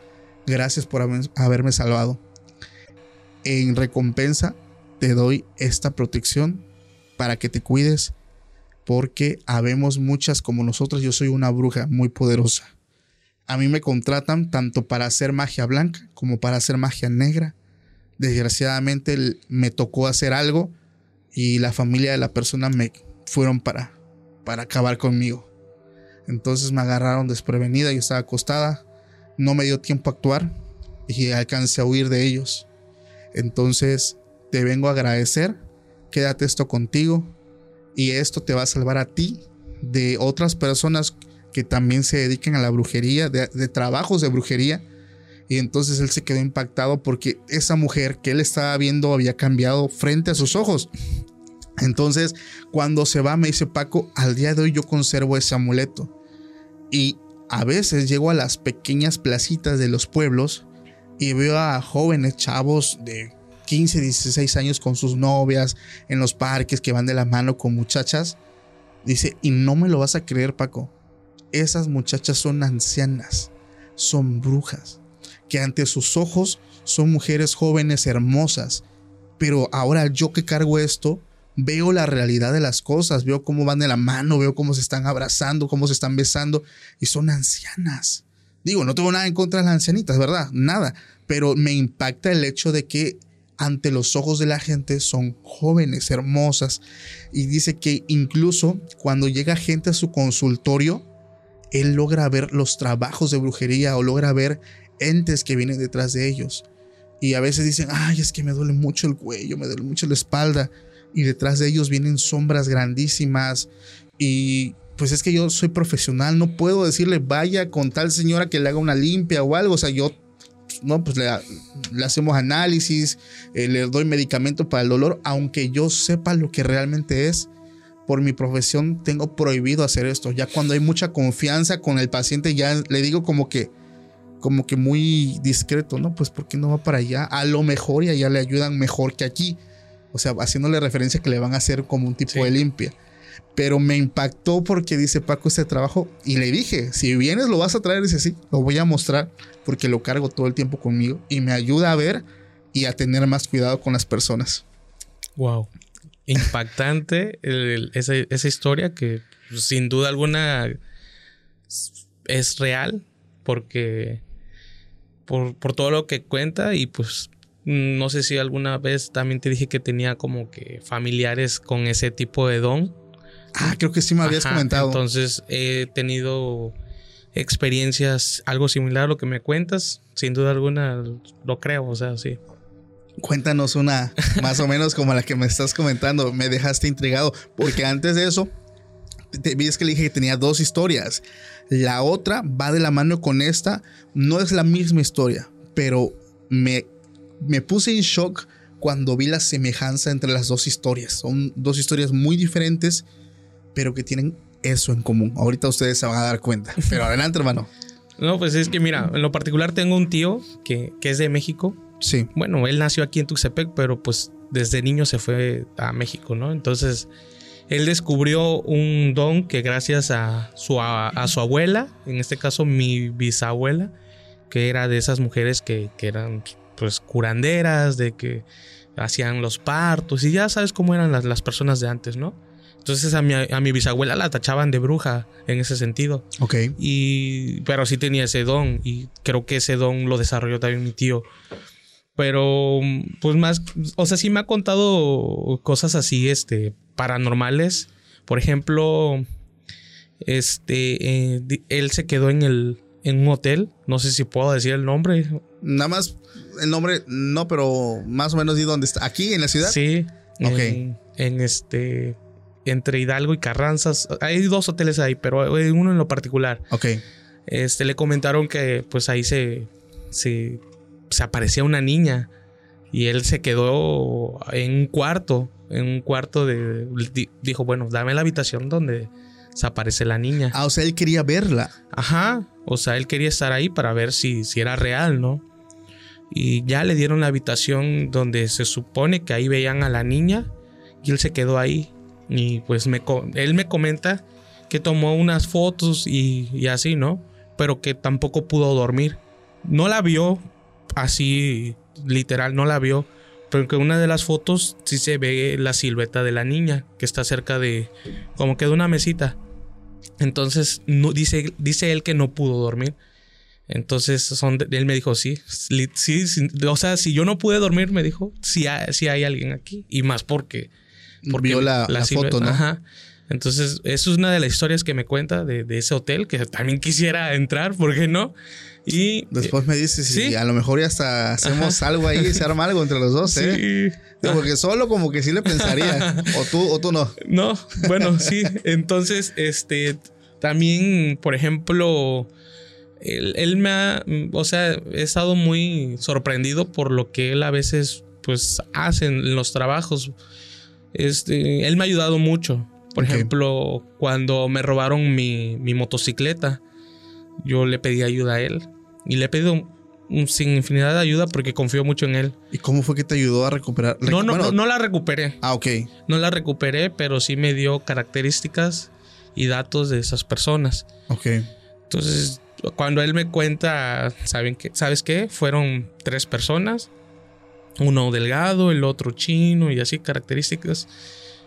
gracias por haberme salvado. En recompensa te doy esta protección para que te cuides porque habemos muchas como nosotros, yo soy una bruja muy poderosa. A mí me contratan tanto para hacer magia blanca como para hacer magia negra. Desgraciadamente me tocó hacer algo y la familia de la persona me fueron para, para acabar conmigo. Entonces me agarraron desprevenida, yo estaba acostada, no me dio tiempo a actuar y alcancé a huir de ellos. Entonces te vengo a agradecer, quédate esto contigo y esto te va a salvar a ti de otras personas que también se dedican a la brujería, de, de trabajos de brujería. Y entonces él se quedó impactado porque esa mujer que él estaba viendo había cambiado frente a sus ojos. Entonces, cuando se va, me dice Paco, al día de hoy yo conservo ese amuleto. Y a veces llego a las pequeñas placitas de los pueblos y veo a jóvenes chavos de 15, 16 años con sus novias en los parques que van de la mano con muchachas. Dice, y no me lo vas a creer, Paco. Esas muchachas son ancianas, son brujas, que ante sus ojos son mujeres jóvenes hermosas. Pero ahora yo que cargo esto, veo la realidad de las cosas, veo cómo van de la mano, veo cómo se están abrazando, cómo se están besando y son ancianas. Digo, no tengo nada en contra de las ancianitas, ¿verdad? Nada, pero me impacta el hecho de que ante los ojos de la gente son jóvenes, hermosas. Y dice que incluso cuando llega gente a su consultorio, él logra ver los trabajos de brujería o logra ver entes que vienen detrás de ellos. Y a veces dicen, ay, es que me duele mucho el cuello, me duele mucho la espalda y detrás de ellos vienen sombras grandísimas. Y pues es que yo soy profesional, no puedo decirle vaya con tal señora que le haga una limpia o algo, o sea, yo no, pues le, hacemos análisis, eh, le doy medicamento para el dolor, aunque yo sepa lo que realmente es. Por mi profesión tengo prohibido hacer esto. Ya cuando hay mucha confianza con el paciente, ya le digo como que, como que muy discreto, ¿no? Pues porque no va para allá. A lo mejor y allá le ayudan mejor que aquí. O sea, haciéndole referencia que le van a hacer como un tipo de limpia. Pero me impactó porque dice Paco este trabajo y le dije, si vienes lo vas a traer, dice sí, lo voy a mostrar porque lo cargo todo el tiempo conmigo y me ayuda a ver y a tener más cuidado con las personas. Wow. Impactante esa, esa, historia que pues, sin duda alguna es real porque por, por todo lo que cuenta y pues no sé si alguna vez también te dije que tenía como que familiares con ese tipo de don. Ah, creo que sí me habías comentado. Entonces he tenido experiencias algo similar a lo que me cuentas. Sin duda alguna lo creo, o sea, sí. Cuéntanos una más o menos como la que me estás comentando. Me dejaste intrigado porque antes de eso te, ves que le dije que tenía dos historias. La otra va de la mano con esta. No es la misma historia, pero me, me puse en shock cuando vi la semejanza entre las dos historias. Son dos historias muy diferentes, pero que tienen eso en común. Ahorita ustedes se van a dar cuenta. Pero adelante, hermano. No, pues es que mira, en lo particular tengo un tío que, que es de México. Sí. Bueno, él nació aquí en Tuxtepec, pero pues desde niño se fue a México, ¿no? Entonces, él descubrió un don que gracias a su, a, a su abuela, en este caso mi bisabuela, que era de esas mujeres que, que eran pues curanderas, de que hacían los partos y ya sabes cómo eran las, las personas de antes, ¿no? Entonces a mi, a mi bisabuela la tachaban de bruja en ese sentido. Ok. Y, pero sí tenía ese don y creo que ese don lo desarrolló también mi tío. Pero, pues más, o sea, sí me ha contado cosas así, este, paranormales. Por ejemplo, este, eh, él se quedó en el, en un hotel. No sé si puedo decir el nombre. Nada más el nombre, no, pero más o menos di dónde está. Aquí en la ciudad. Sí. Ok. En, en este, entre Hidalgo y Carranzas. Hay dos hoteles ahí, pero hay uno en lo particular. Ok. Este, le comentaron que pues ahí se, se, se aparecía una niña y él se quedó en un cuarto, en un cuarto de... di- dijo, bueno, dame la habitación donde se aparece la niña. Ah, o sea, él quería verla. Ajá, o sea, él quería estar ahí para ver si, si era real, ¿no? Y ya le dieron la habitación donde se supone que ahí veían a la niña y él se quedó ahí. Y pues me, él me comenta que tomó unas fotos y, y así, ¿no? Pero que tampoco pudo dormir. No la vio así, literal, no la vio. Pero que una de las fotos sí se ve la silueta de la niña que está cerca de, como que de una mesita. Entonces, no, dice, dice él que no pudo dormir. Entonces, son él me dijo, sí, sí, sí, o sea, si yo no pude dormir, me dijo, sí, hay, sí hay alguien aquí. Y más porque... porque Vio la, foto, ¿no? Ajá. Entonces, eso es una de las historias que me cuenta de, de ese hotel, que también quisiera entrar, ¿por qué no? Y... Después me dices si sí. a lo mejor ya hasta hacemos algo ahí, se arma algo entre los dos, ¿eh? sí. Sí, Porque solo como que sí le pensaría. o tú, o tú no. No, bueno, sí. Entonces, este, también, por ejemplo, él, él me ha, o sea, he estado muy sorprendido por lo que él a veces, pues, hace en los trabajos. Este, él me ha ayudado mucho. Por ejemplo, cuando me robaron mi, mi motocicleta, yo le pedí ayuda a él. Y le he pedido un- sin infinidad de ayuda porque confío mucho en él. ¿Y cómo fue que te ayudó a recuperar? No, no, Bueno, no, no la recuperé. Ah, ok. No la recuperé, pero sí me dio características y datos de esas personas. Ok. Entonces, cuando él me cuenta, ¿saben qué? ¿sabes qué? Fueron tres personas. Uno delgado, el otro chino y así características.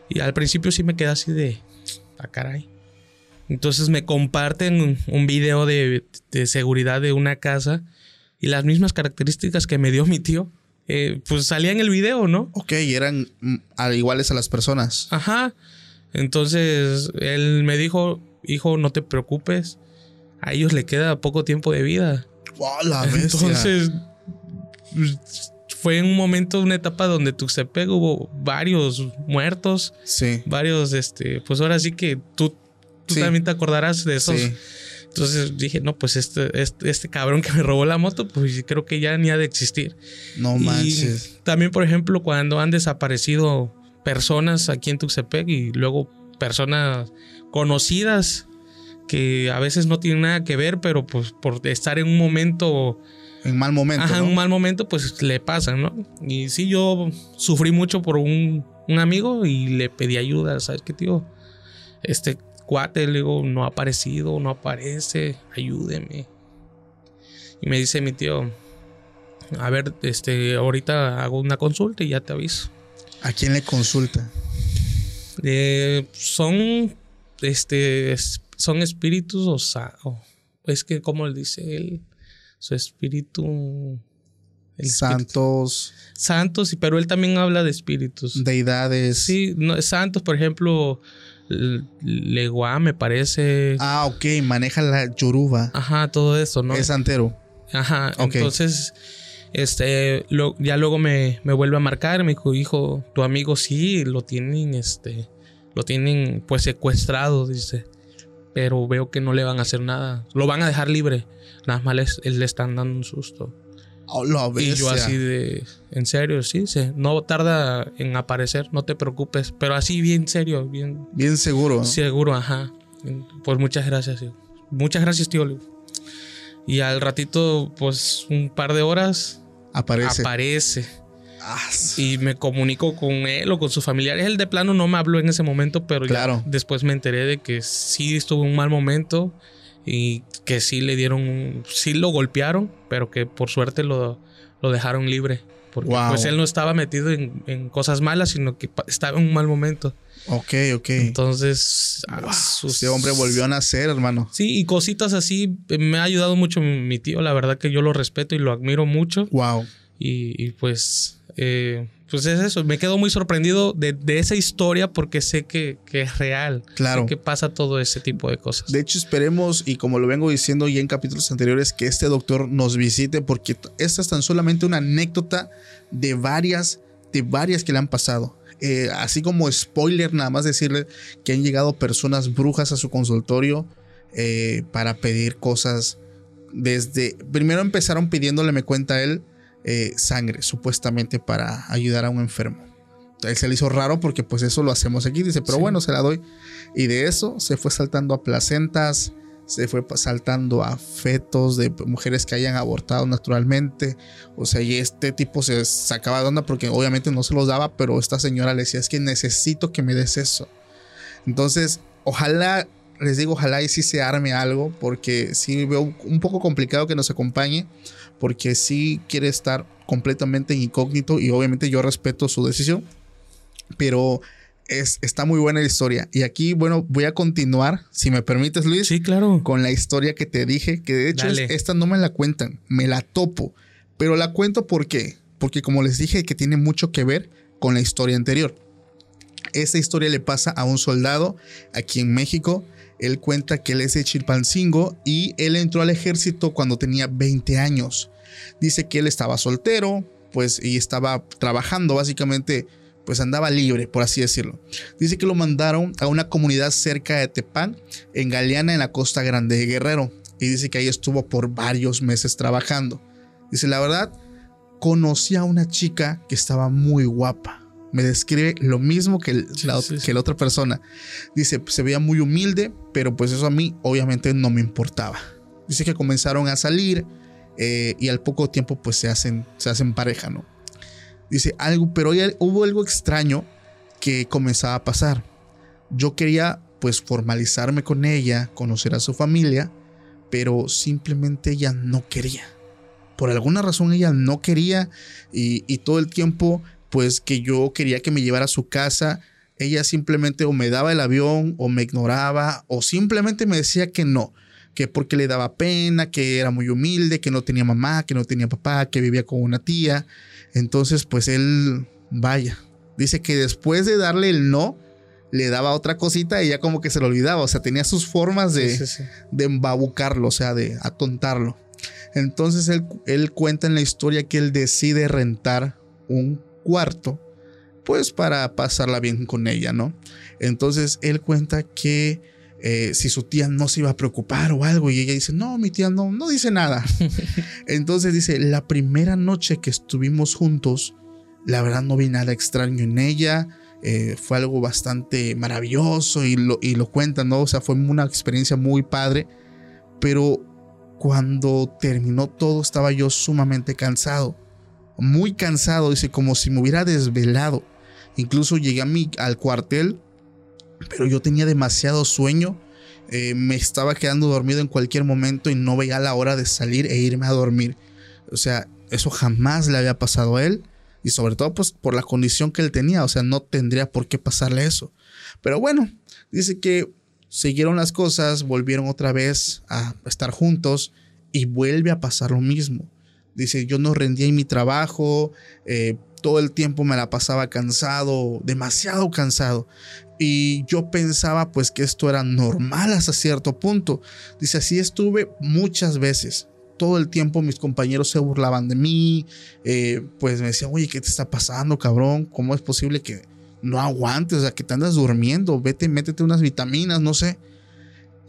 Y al principio sí me quedé así de, ah, caray. Entonces me comparten un- video de, de seguridad de una casa y las mismas características que me dio mi tío, eh, pues salía en el video, ¿no? Ok, y eran mm, iguales a las personas. Ajá. Entonces él me dijo, hijo, no te preocupes. A ellos le queda poco tiempo de vida. ¡Wow, la bestia! Entonces fue en un momento, una etapa donde Tuxtepec hubo varios muertos, Sí. varios, este, pues ahora sí que tú, tú Sí. también te acordarás de esos. Sí. Entonces dije, no, pues este, este, este cabrón que me robó la moto, pues creo que ya ni ha de existir. No Y manches. también, por ejemplo, cuando han desaparecido personas aquí en Tuxtepec y luego personas conocidas que a veces no tienen nada que ver, pero pues por estar en un momento, En mal momento. ajá, en ¿no? un mal momento, pues le pasan, ¿no? Y sí, yo sufrí mucho por un, un amigo y le pedí ayuda, ¿sabes qué, tío? Este cuate, le digo, no ha aparecido, no aparece, ayúdeme. Y me dice mi tío, a ver, este, ahorita hago una consulta y ya te aviso. ¿A quién le consulta? Eh, son, este, es- son espíritus o, es que, como le dice él, su espíritu... el espíritu- Santos, santos, y- pero él también habla de espíritus. deidades. Sí, no, santos, por ejemplo, Leguá me parece. Ah, ok, maneja la yoruba. Ajá, todo eso, ¿no? Es santero. Ajá, Ok. entonces, este, lo- ya luego me, me vuelve a marcar, me dijo, hijo, tu amigo sí, lo tienen, este, lo tienen pues secuestrado, dice. Pero veo que no le van a hacer nada. Lo van a dejar libre. Nada más les- le están dando un susto. Oh, Y yo así de, en serio, sí, sí, no tarda en aparecer, no te preocupes, pero así bien serio, bien Bien seguro. seguro, ajá. Pues muchas gracias, tío. Muchas gracias, tío. Y al ratito, pues un par de horas, Aparece. aparece Ah, y me comunico con él o con sus familiares. Él de plano no me habló en ese momento, pero Claro. después me enteré de que sí estuvo en un mal momento y que sí le dieron, sí lo golpearon, pero que por suerte lo, lo dejaron libre. Porque Wow. pues él no estaba metido en, en cosas malas, sino que estaba en un mal momento. ok, ok. Entonces, Wow, sus- Este hombre volvió a nacer, hermano. Sí, y cositas así. eh, Me ha ayudado mucho mi, mi tío. La verdad que yo lo respeto y lo admiro mucho. Wow. Y, y pues, eh, pues es eso. Me quedo muy sorprendido de, de esa historia porque sé que, que es real. Claro. Sé que pasa todo ese tipo de cosas. De hecho, esperemos, y como lo vengo diciendo ya en capítulos anteriores, que este doctor nos visite, porque esta es tan solamente una anécdota de varias, de varias que le han pasado. Eh, así como spoiler, nada más decirle que han llegado personas brujas a su consultorio eh, para pedir cosas. Desde primero empezaron pidiéndole, me cuenta él, eh, sangre, supuestamente para ayudar a un enfermo. Él se le hizo raro porque pues eso lo hacemos aquí, dice, pero Sí. bueno, se la doy. Y de eso se fue saltando a placentas, se fue saltando a fetos de mujeres que hayan abortado naturalmente. O sea, y este tipo se sacaba de onda porque obviamente no se los daba, pero esta señora le decía, es que necesito que me des eso. Entonces, ojalá, les digo, ojalá y sí se arme algo, porque sí veo un poco complicado que nos acompañe, porque sí quiere estar completamente incógnito y obviamente yo respeto su decisión, pero es, está muy buena la historia. Y aquí, bueno, voy a continuar, si me permites, Luis, Sí, claro. con la historia que te dije, que de hecho es- esta no me la cuentan, me la topo, pero la cuento ¿por qué? Porque como les dije que tiene mucho que ver con la historia anterior. Esta historia le pasa a un soldado aquí en México. Él cuenta que él es de Chilpancingo y él entró al ejército cuando tenía 20 años. Dice que él estaba soltero, pues, y estaba trabajando, básicamente, pues andaba libre, por así decirlo. Dice que lo mandaron a una comunidad cerca de Tepán, en Galeana, en la costa grande de Guerrero. Y dice que ahí estuvo por varios meses trabajando. Dice, la verdad, conocí a una chica que estaba muy guapa. Me describe lo mismo que, el- Sí, la, sí, sí. que la otra persona. Dice, se veía muy humilde, pero pues eso a mí obviamente no me importaba. Dice que comenzaron a salir eh, y al poco tiempo pues se hacen, se hacen pareja, ¿no? Dice algo, pero hubo algo extraño que comenzaba a pasar. Yo quería pues formalizarme con ella, conocer a su familia, pero simplemente ella no quería. Por alguna razón ella no quería y, y todo el tiempo pues que yo quería que me llevara a su casa, ella simplemente o me daba el avión o me ignoraba o simplemente me decía que no, que porque le daba pena, que era muy humilde, que no tenía mamá, que no tenía papá, que vivía con una tía. Entonces pues él, vaya, dice que después de darle el no, le daba otra cosita y ya como que se lo olvidaba, o sea, tenía sus formas de, Sí, sí, sí. de embabucarlo, o sea, de atontarlo. Entonces él, él cuenta en la historia que él decide rentar un cuarto, pues para pasarla bien con ella, ¿no? Entonces él cuenta que eh, si su tía no se iba a preocupar o algo, y ella dice, no, mi tía no, no dice nada. Entonces dice, la primera noche que estuvimos juntos, la verdad no vi nada extraño en ella. eh, fue algo bastante maravilloso y lo, y lo cuentan, ¿no? O sea, fue una experiencia muy padre. Pero cuando terminó todo estaba yo sumamente cansado. Muy cansado, dice, como si me hubiera desvelado. Incluso llegué a mi, al cuartel, pero yo tenía demasiado sueño. eh, me estaba quedando dormido en cualquier momento y no veía la hora de salir e irme a dormir. O sea, eso jamás le había pasado a él. Y sobre todo, pues por la condición que él tenía. O sea, no tendría por qué pasarle eso. Pero bueno, dice que siguieron las cosas, volvieron otra vez a estar juntos y vuelve a pasar lo mismo. Dice, yo no rendía en mi trabajo, eh, todo el tiempo me la pasaba cansado, demasiado cansado. Y yo pensaba pues que esto era normal hasta cierto punto. Dice, así estuve muchas veces. Todo el tiempo mis compañeros se burlaban de mí, eh, pues me decían, oye, ¿qué te está pasando, cabrón? ¿Cómo es posible que no aguantes, o sea, que te andas durmiendo, vete, métete unas vitaminas, no sé.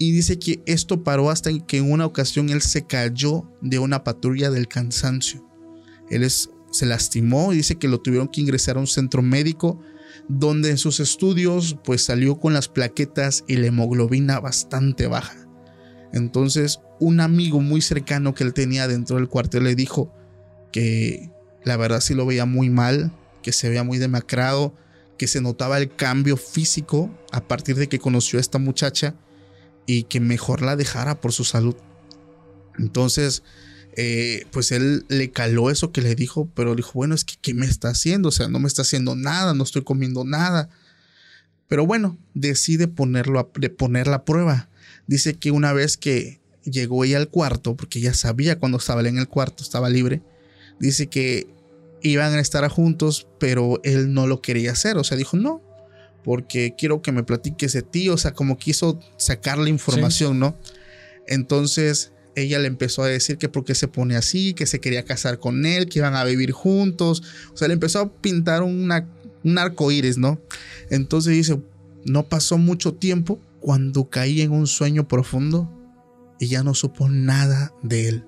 Y dice que esto paró hasta que en una ocasión él se cayó de una patrulla del cansancio. Él se lastimó y dice que lo tuvieron que ingresar a un centro médico donde en sus estudios pues salió con las plaquetas y la hemoglobina bastante baja. Entonces un amigo muy cercano que él tenía dentro del cuartel le dijo que la verdad sí lo veía muy mal, que se veía muy demacrado, que se notaba el cambio físico a partir de que conoció a esta muchacha y que mejor la dejara por su salud. Entonces, eh, pues él le caló eso que le dijo, pero dijo, bueno, es que ¿qué me está haciendo? O sea, no me está haciendo nada, no estoy comiendo nada. Pero bueno, decide ponerlo a, de poner la prueba. Dice que una vez que llegó ella al cuarto, porque ya sabía cuando estaba en el cuarto, estaba libre, dice que iban a estar juntos, pero él no lo quería hacer. O sea, dijo, no, porque quiero que me platique ese tío. O sea, como quiso sacar la información, ¿no? Entonces ella le empezó a decir que por qué se pone así, que se quería casar con él, que iban a vivir juntos. O sea, le empezó a pintar una, un arco iris, ¿no? Entonces dice, no pasó mucho tiempo cuando caí en un sueño profundo y ya no supo nada de él.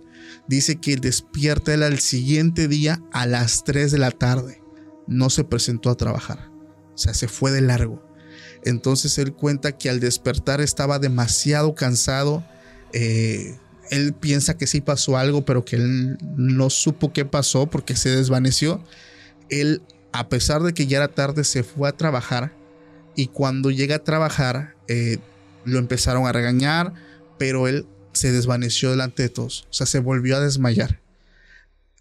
Dice que despierta él al siguiente día a las 3 de la tarde. No se presentó a trabajar. O sea, se fue de largo. Entonces él cuenta que al despertar estaba demasiado cansado. Eh, él piensa que sí pasó algo, pero que él no supo qué pasó porque se desvaneció. Él, a pesar de que ya era tarde, se fue a trabajar. Y cuando llega a trabajar, eh, lo empezaron a regañar, pero él se desvaneció delante de todos. O sea, se volvió a desmayar.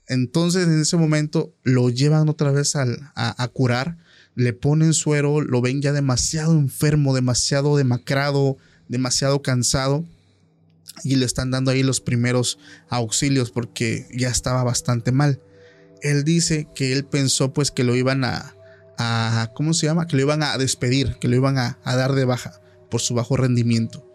Entonces, en ese momento, lo llevan otra vez a, a curar. Le ponen suero, lo ven ya demasiado enfermo, demasiado demacrado, demasiado cansado y le están dando ahí los primeros auxilios porque ya estaba bastante mal. Él dice que él pensó pues que lo iban a, ¿cómo se llama? Que lo iban a despedir, que lo iban a dar de baja por su bajo rendimiento.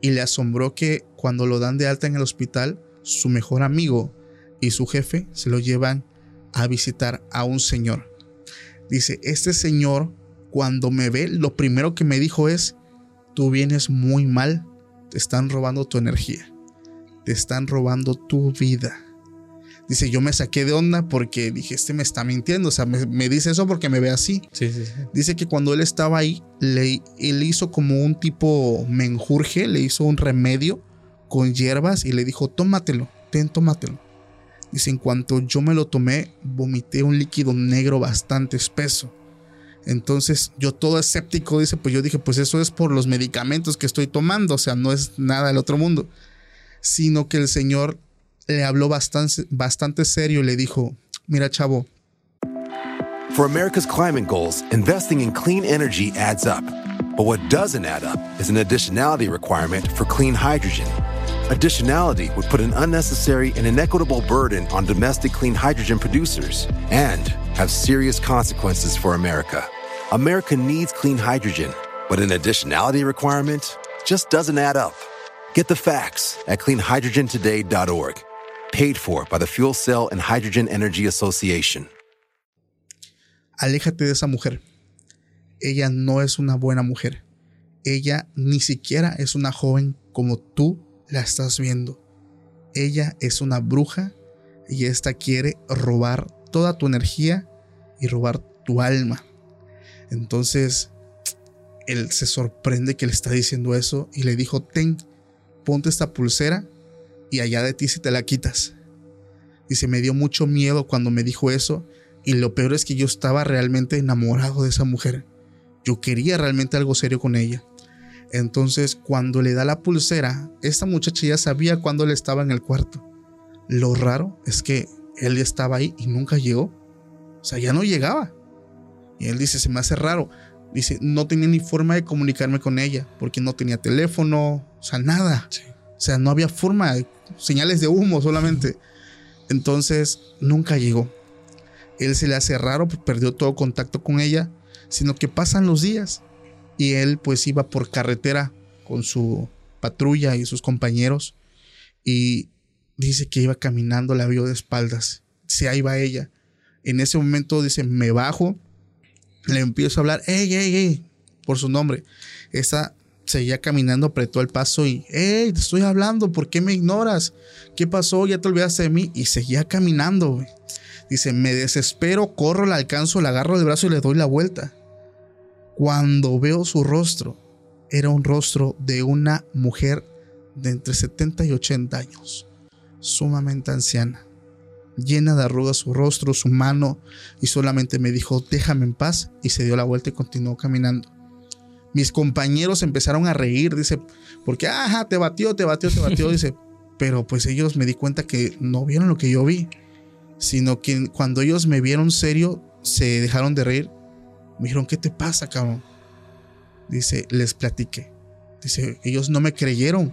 Y le asombró que cuando lo dan de alta en el hospital, su mejor amigo y su jefe se lo llevan a visitar a un señor. Dice, este señor cuando me ve, lo primero que me dijo es, tú vienes muy mal te están robando tu energía. Te están robando tu vida. Dice, yo me saqué de onda porque dije, este me está mintiendo. O sea, me, dice eso porque me ve así. Sí, sí, Dice que cuando él estaba ahí, le, él hizo como un tipo menjurje, le hizo un remedio con hierbas y le dijo, tómatelo, ten, tómatelo. Dice, en cuanto yo me lo tomé, vomité un líquido negro bastante espeso. Entonces yo todo escéptico dice, pues yo dije, pues eso es por los medicamentos que estoy tomando, o sea, no es nada del otro mundo, sino que el Señor le habló bastante, bastante serio y le dijo, mira chavo. For America's climate goals, investing in clean energy adds up. But what doesn't add up is an additionality requirement for clean hydrogen. Additionality would put an unnecessary and inequitable burden on domestic clean hydrogen producers and have serious consequences for America. America needs clean hydrogen, but an additionality requirement just doesn't add up. Get the facts at cleanhydrogentoday.org. Paid for by the Fuel Cell and Hydrogen Energy Association. Aléjate de esa mujer. Ella no es una buena mujer. Ella ni siquiera es una joven como tú la estás viendo. Ella es una bruja y esta quiere robar toda tu energía y robar tu alma. Entonces, él se sorprende que le está diciendo eso y le dijo, ten, ponte esta pulsera y allá de ti si te la quitas. Dice, me dio mucho miedo cuando me dijo eso y lo peor es que yo estaba realmente enamorado de esa mujer. Yo quería realmente algo serio con ella. Entonces, cuando le da la pulsera, esta muchacha ya sabía cuándo él estaba en el cuarto. Lo raro es que él estaba ahí y nunca llegó. O sea, ya no llegaba. Y él dice, se me hace raro. Dice, no tenía ni forma de comunicarme con ella, porque no tenía teléfono, o sea, nada. O sea, no había forma, señales de humo solamente. Entonces, nunca llegó. Él se le hace raro, perdió todo contacto con ella, sino que pasan los días y él pues iba por carretera con su patrulla y sus compañeros y dice que iba caminando, la vio de espaldas. Se ahí va ella. En ese momento dice, me bajo, Le empiezo a hablar, ey, ey, ey, por su nombre. Esa seguía caminando, apretó el paso y, hey, te estoy hablando, ¿por qué me ignoras? ¿Qué pasó? Ya te olvidaste de mí. Y seguía caminando. Dice, me desespero, corro, la alcanzo, la agarro del brazo y le doy la vuelta. Cuando veo su rostro, era un rostro de una mujer de entre 70 y 80 años, sumamente anciana, llena de arrugas su rostro, su mano, y solamente me dijo, déjame en paz, y se dio la vuelta y continuó caminando. Mis compañeros empezaron a reír, dice, porque, ajá, te batió, te batió, te batió, dice, pero pues ellos me di cuenta que no vieron lo que yo vi, sino que cuando ellos me vieron serio, se dejaron de reír. Me dijeron, ¿qué te pasa, cabrón? Dice, les platiqué. Dice, ellos no me creyeron.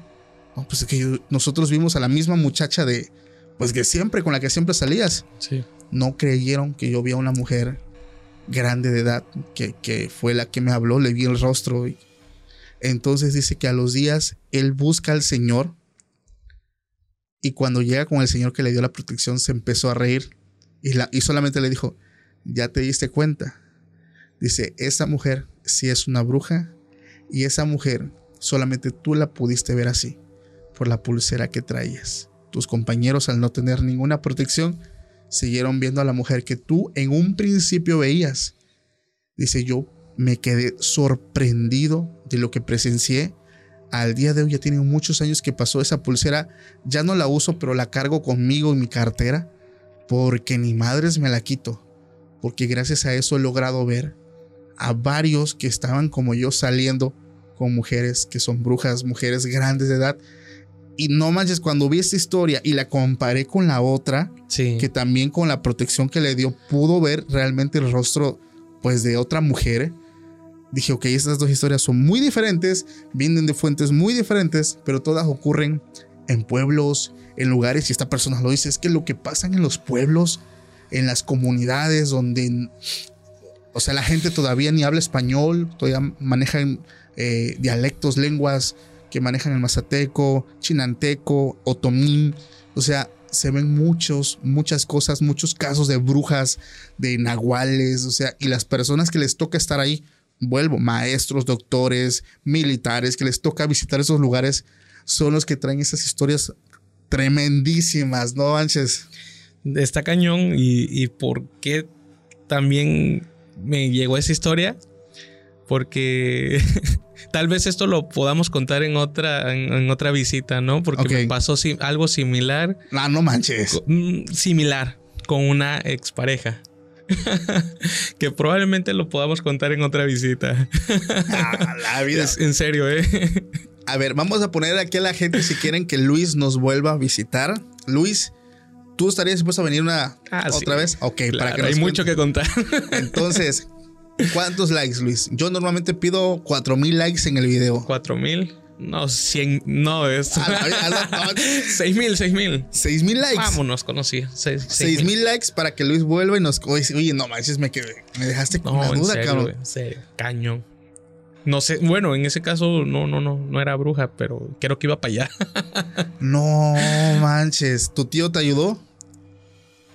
No, pues es que nosotros vimos a la misma muchacha de, pues que siempre, con la que siempre salías. Sí. No creyeron que yo vi a una mujer grande de edad, que, que fue la que me habló, le vi el rostro. Y, entonces dice que a los días él busca al Señor y cuando llega con el Señor que le dio la protección se empezó a reír y, la, y solamente le dijo, ya te diste cuenta. Dice, esa mujer sí es una bruja y esa mujer solamente tú la pudiste ver así, por la pulsera que traías. Tus compañeros al no tener ninguna protección siguieron viendo a la mujer que tú en un principio veías. Dice, yo me quedé sorprendido de lo que presencié. Al día de hoy ya tiene muchos años que pasó esa pulsera. Ya no la uso, pero la cargo conmigo en mi cartera. Porque ni madres me la quito. Porque gracias a eso he logrado ver a varios que estaban como yo saliendo con mujeres que son brujas, mujeres grandes de edad. Y no manches, cuando vi esta historia y la comparé con la otra, Sí. que también con la protección que le dio pudo ver realmente el rostro pues de otra mujer. Dije, ok, estas dos historias son muy diferentes, vienen de fuentes muy diferentes, pero todas ocurren en pueblos, en lugares, y esta persona lo dice, es que lo que pasa en los pueblos, en las comunidades donde, o sea, la gente todavía ni habla español, todavía manejan eh, dialectos, lenguas que manejan el mazateco, chinanteco, otomín, o sea, se ven muchos, muchas cosas, muchos casos de brujas, de nahuales, o sea, y las personas que les toca estar ahí, vuelvo, maestros, doctores, militares, que les toca visitar esos lugares, son los que traen esas historias tremendísimas, ¿no, Manches? Está cañón y, y por qué también me llegó esa historia. Porque tal vez esto lo podamos contar en otra, en, en otra visita, ¿no? Porque me pasó si- algo similar. Ah, no manches. mm, similar con una expareja. que probablemente lo podamos contar en otra visita. Ah, la vida. Es- en serio, ¿eh? A ver, vamos a poner aquí a la gente si quieren que Luis nos vuelva a visitar. Luis, ¿tú estarías dispuesto a venir una Ah, sí. otra vez? Ok, para Claro, que nos hay mucho que contar. Entonces, ¿cuántos likes, Luis? Yo normalmente pido 4000 likes en el video. ¿Cuatro mil? No, cien. No, es. A la- a la- Seis mil, seis mil. 6000 likes. Vámonos, conocí. Seis, seis 6000 likes para que Luis vuelva y nos. Oye, no manches, me quedé. Me dejaste con No, una duda, serio, cabrón. en serio. Cañón. No sé, bueno, en ese caso no, no, no, no era bruja, pero creo que iba para allá. No manches. ¿Tu tío te ayudó?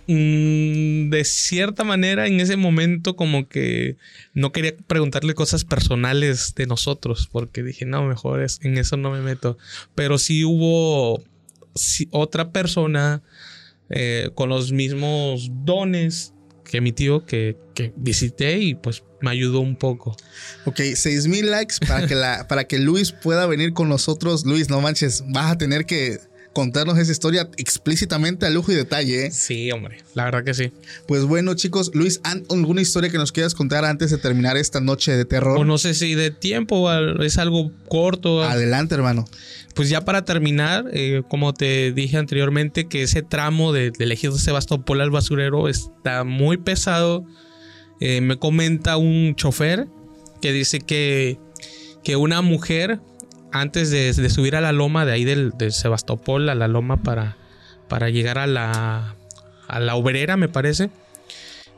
Mm, de cierta manera, en ese momento, como que no quería preguntarle cosas personales de nosotros, porque dije, no, mejor es, en eso no me meto. Pero sí hubo sí, otra persona eh, con los mismos dones que mi tío que, que visité y pues me ayudó un poco. Ok, 6000 likes para que, la, para que Luis pueda venir con nosotros. Luis, no manches, vas a tener que contarnos esa historia explícitamente a lujo y detalle. ¿eh? Sí, hombre, la verdad que sí. Pues bueno, chicos, Luis, ¿han- ¿alguna historia que nos quieras contar antes de terminar esta noche de terror? O no sé si de tiempo es algo corto. Adelante, hermano. Pues ya para terminar, eh, como te dije anteriormente, que ese tramo de, del ejido Sebastopol al basurero está muy pesado. Eh, me comenta un chofer que dice que, que una mujer, antes de, subir a la loma de ahí del, de Sebastopol, a la loma para, para llegar a la, a la obrera, me parece,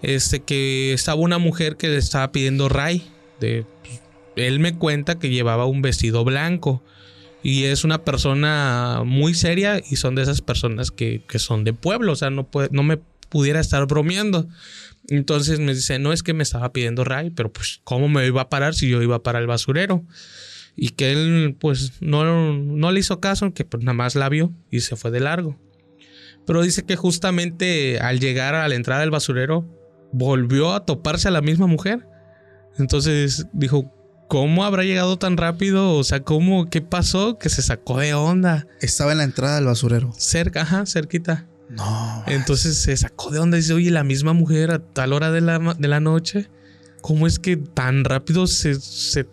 este, que estaba una mujer que le estaba pidiendo ray. De, él me cuenta que llevaba un vestido blanco. Y es una persona muy seria y son de esas personas que, que son de pueblo. O sea, no, puede, no me pudiera estar bromeando. Entonces me dice, no es que me estaba pidiendo ray, pero pues, ¿cómo me iba a parar si yo iba para el basurero? Y que él, pues, no, no le hizo caso, que pues nada más la vio y se fue de largo. Pero dice que justamente al llegar a la entrada del basurero, volvió a toparse a la misma mujer. Entonces dijo, ¿cómo habrá llegado tan rápido? O sea, ¿cómo? ¿Qué pasó? Que se sacó de onda. Estaba en la entrada del basurero. Cerca, ajá, cerquita. No. Entonces se sacó de onda y dice, oye, la misma mujer a tal hora de la, de la noche. ¿Cómo es que tan rápido se, se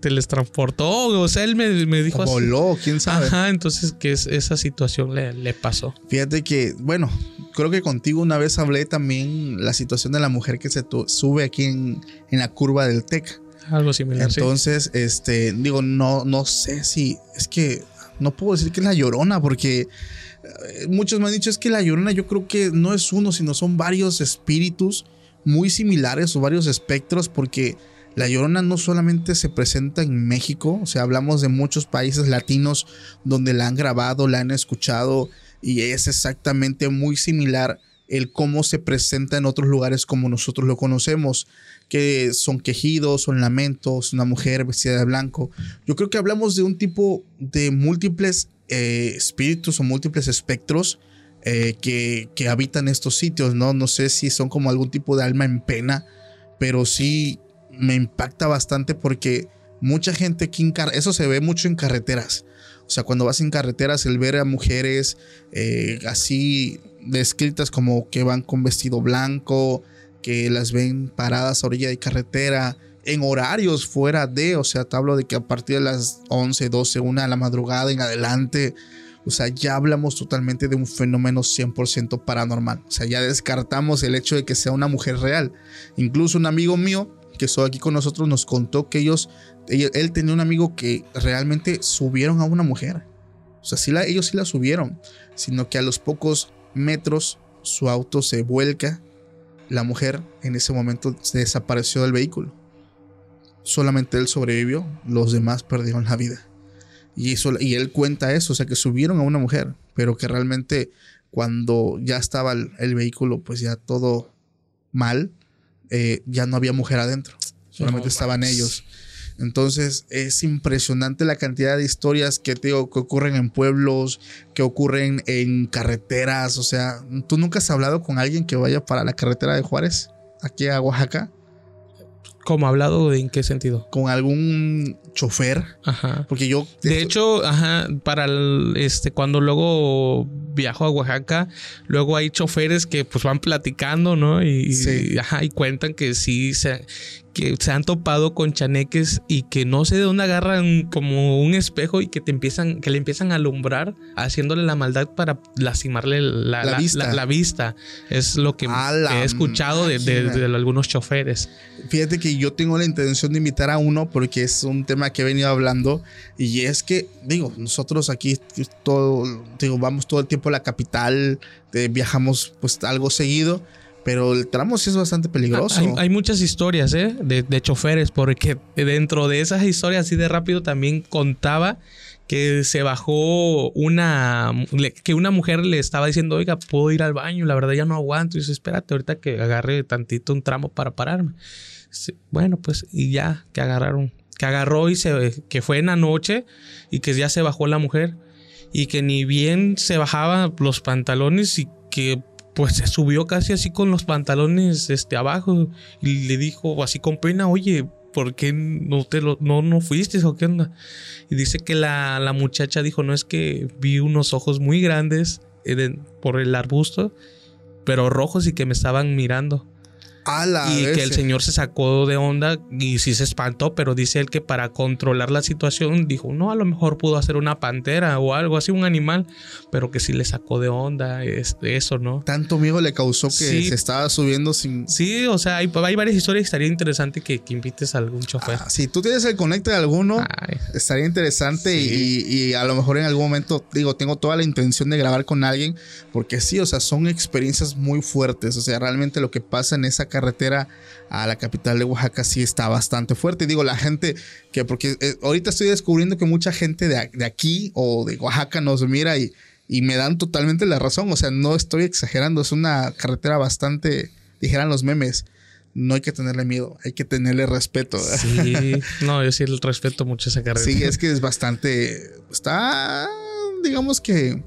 teletransportó? O sea, él me, me dijo así. Voló, quién sabe. Ajá, entonces que es- esa situación le, le pasó. Fíjate que, bueno, creo que contigo una vez hablé también la situación de la mujer que se sube aquí en, en la curva del TEC. Algo similar. Entonces, este, digo, no, no sé si es que no puedo decir que es la llorona, porque eh, muchos me han dicho es que la llorona yo creo que no es uno, sino son varios espíritus muy similares o varios espectros, porque la llorona no solamente se presenta en México, o sea, hablamos de muchos países latinos donde la han grabado, la han escuchado y es exactamente muy similar el cómo se presenta en otros lugares como nosotros lo conocemos, que son quejidos, son lamentos, una mujer vestida de blanco. Yo creo que hablamos de un tipo de múltiples eh, espíritus o múltiples espectros eh, que, que habitan estos sitios, ¿no? No sé si son como algún tipo de alma en pena, pero sí me impacta bastante porque mucha gente car eso se ve mucho en carreteras. O sea, cuando vas en carreteras, el ver a mujeres eh, así descritas como que van con vestido blanco, que las ven paradas a orilla de carretera, en horarios fuera de, o sea, hablo de que a partir de las 11, 12, 1 de la madrugada en adelante, o sea, ya hablamos totalmente de un fenómeno 100% paranormal. O sea, ya descartamos el hecho de que sea una mujer real. Incluso un amigo mío que estuvo aquí con nosotros nos contó que ellos, él, él tenía un amigo que realmente subieron a una mujer. O sea, sí la, ellos sí la subieron, sino que a los pocos metros su auto se vuelca. La mujer en ese momento se desapareció del vehículo. Solamente él sobrevivió, los demás perdieron la vida. Y, eso, y él cuenta eso, o sea, que subieron a una mujer, pero que realmente cuando ya estaba el, el vehículo, pues ya todo mal, eh, ya no había mujer adentro, solamente No estaban ellos. Entonces es impresionante la cantidad de historias que, te que ocurren en pueblos, que ocurren en carreteras. O sea, ¿tú nunca has hablado con alguien que vaya para la carretera de Juárez, aquí a Oaxaca, ¿Cómo hablado? ¿En qué sentido? con algún chofer? Ajá. Porque yo... De hecho, ajá, para el, este, cuando luego viajo a Oaxaca, luego hay choferes que pues van platicando, ¿no? Y, y- Sí. ajá, y cuentan que sí se, que se han topado con chaneques y que no sé de dónde agarran como un espejo y que te empiezan, que le empiezan a alumbrar, haciéndole la maldad para lastimarle la, La la- vista. la- vista. Es lo que he escuchado de, de algunos choferes. Fíjate que yo tengo la intención de invitar a uno porque es un tema que he venido hablando y es que, digo, nosotros aquí todo, digo, vamos todo el tiempo a la capital, eh, viajamos pues algo seguido, pero el tramo sí es bastante peligroso. Hay, hay muchas historias, ¿eh? De, de choferes, porque dentro de esas historias así de rápido también contaba que se bajó una, que una mujer le estaba diciendo, oiga, puedo ir al baño, la verdad ya no aguanto. Y dice, espérate, ahorita que agarre tantito un tramo para pararme. Dice, Bueno, pues, y ya, que agarraron, que agarró y se, que fue en la noche y que ya se bajó la mujer y que ni bien se bajaba los pantalones y que pues se subió casi así con los pantalones este abajo y le dijo así con pena, oye, ¿por qué no te lo, no, no fuiste o qué onda? Y dice que la, la muchacha dijo, no es que vi unos ojos muy grandes eh, por el arbusto, pero rojos y que me estaban mirando. A la y que el señor se sacó de onda y sí se espantó, pero dice él que para controlar la situación dijo, no, a lo mejor pudo hacer una pantera o algo así, un animal, pero que sí le sacó de onda este, eso, ¿no? Tanto miedo le causó que Sí. se estaba subiendo sin... Sí, o sea, hay, hay varias historias y estaría interesante que, que invites a algún chofer. Ah, si tú tienes el conecte de alguno, Ay, estaría interesante Sí. y, y a lo mejor en algún momento, digo, tengo toda la intención de grabar con alguien, porque sí, o sea, son experiencias muy fuertes, o sea, realmente lo que pasa en esa carretera a la capital de Oaxaca sí está bastante fuerte. Digo, la gente que, porque eh, ahorita estoy descubriendo que mucha gente de, aquí o de Oaxaca nos mira y, y me dan totalmente la razón, o sea, no estoy exagerando, es una carretera bastante dijeran los memes, no hay que tenerle miedo, hay que tenerle respeto. Sí, no, yo sí el respeto mucho esa carrera. Sí, es que es bastante. Está, digamos que.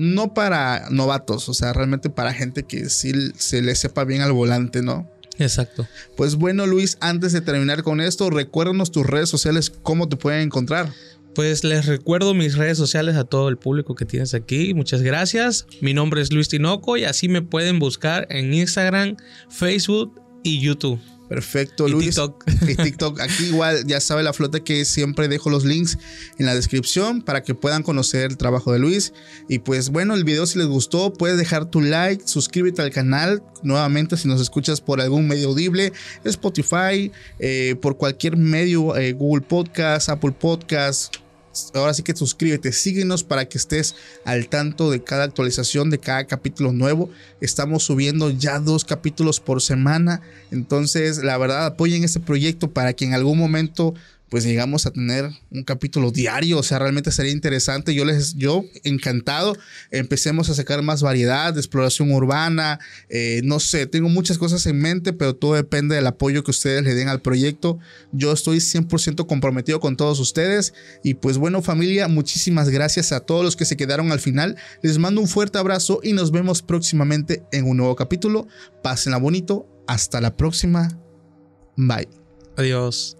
No para novatos, o sea, realmente para gente que sí se le sepa bien al volante, ¿no? Exacto. Pues bueno, Luis, antes de terminar con esto, recuérdanos tus redes sociales, cómo te pueden encontrar. Pues les recuerdo mis redes sociales a todo el público que tienes aquí. Muchas gracias. Mi nombre es Luis Tinoco y así me pueden buscar en Instagram, Facebook y YouTube. Perfecto, Y Luis. TikTok. Y TikTok. Aquí igual ya sabe la flota que siempre dejo los links en la descripción para que puedan conocer el trabajo de Luis. Y pues bueno, el video si les gustó, puedes dejar tu like, suscríbete al canal. Nuevamente, si nos escuchas por algún medio audible, Spotify, eh, por cualquier medio, eh, Google Podcast, Apple Podcast. Ahora sí que suscríbete, síguenos para que estés al tanto de cada actualización, de cada capítulo nuevo. Estamos subiendo ya dos capítulos por semana. Entonces, la verdad, apoyen este proyecto para que en algún momento pues llegamos a tener un capítulo diario, o sea, realmente sería interesante. Yo les, yo encantado, empecemos a sacar más variedad de exploración urbana, eh, no sé, tengo muchas cosas en mente, pero todo depende del apoyo que ustedes le den al proyecto. Yo estoy 100% comprometido con todos ustedes y pues bueno familia, muchísimas gracias a todos los que se quedaron al final. Les mando un fuerte abrazo y nos vemos próximamente en un nuevo capítulo. Pásenla bonito, hasta la próxima. Bye. Adiós.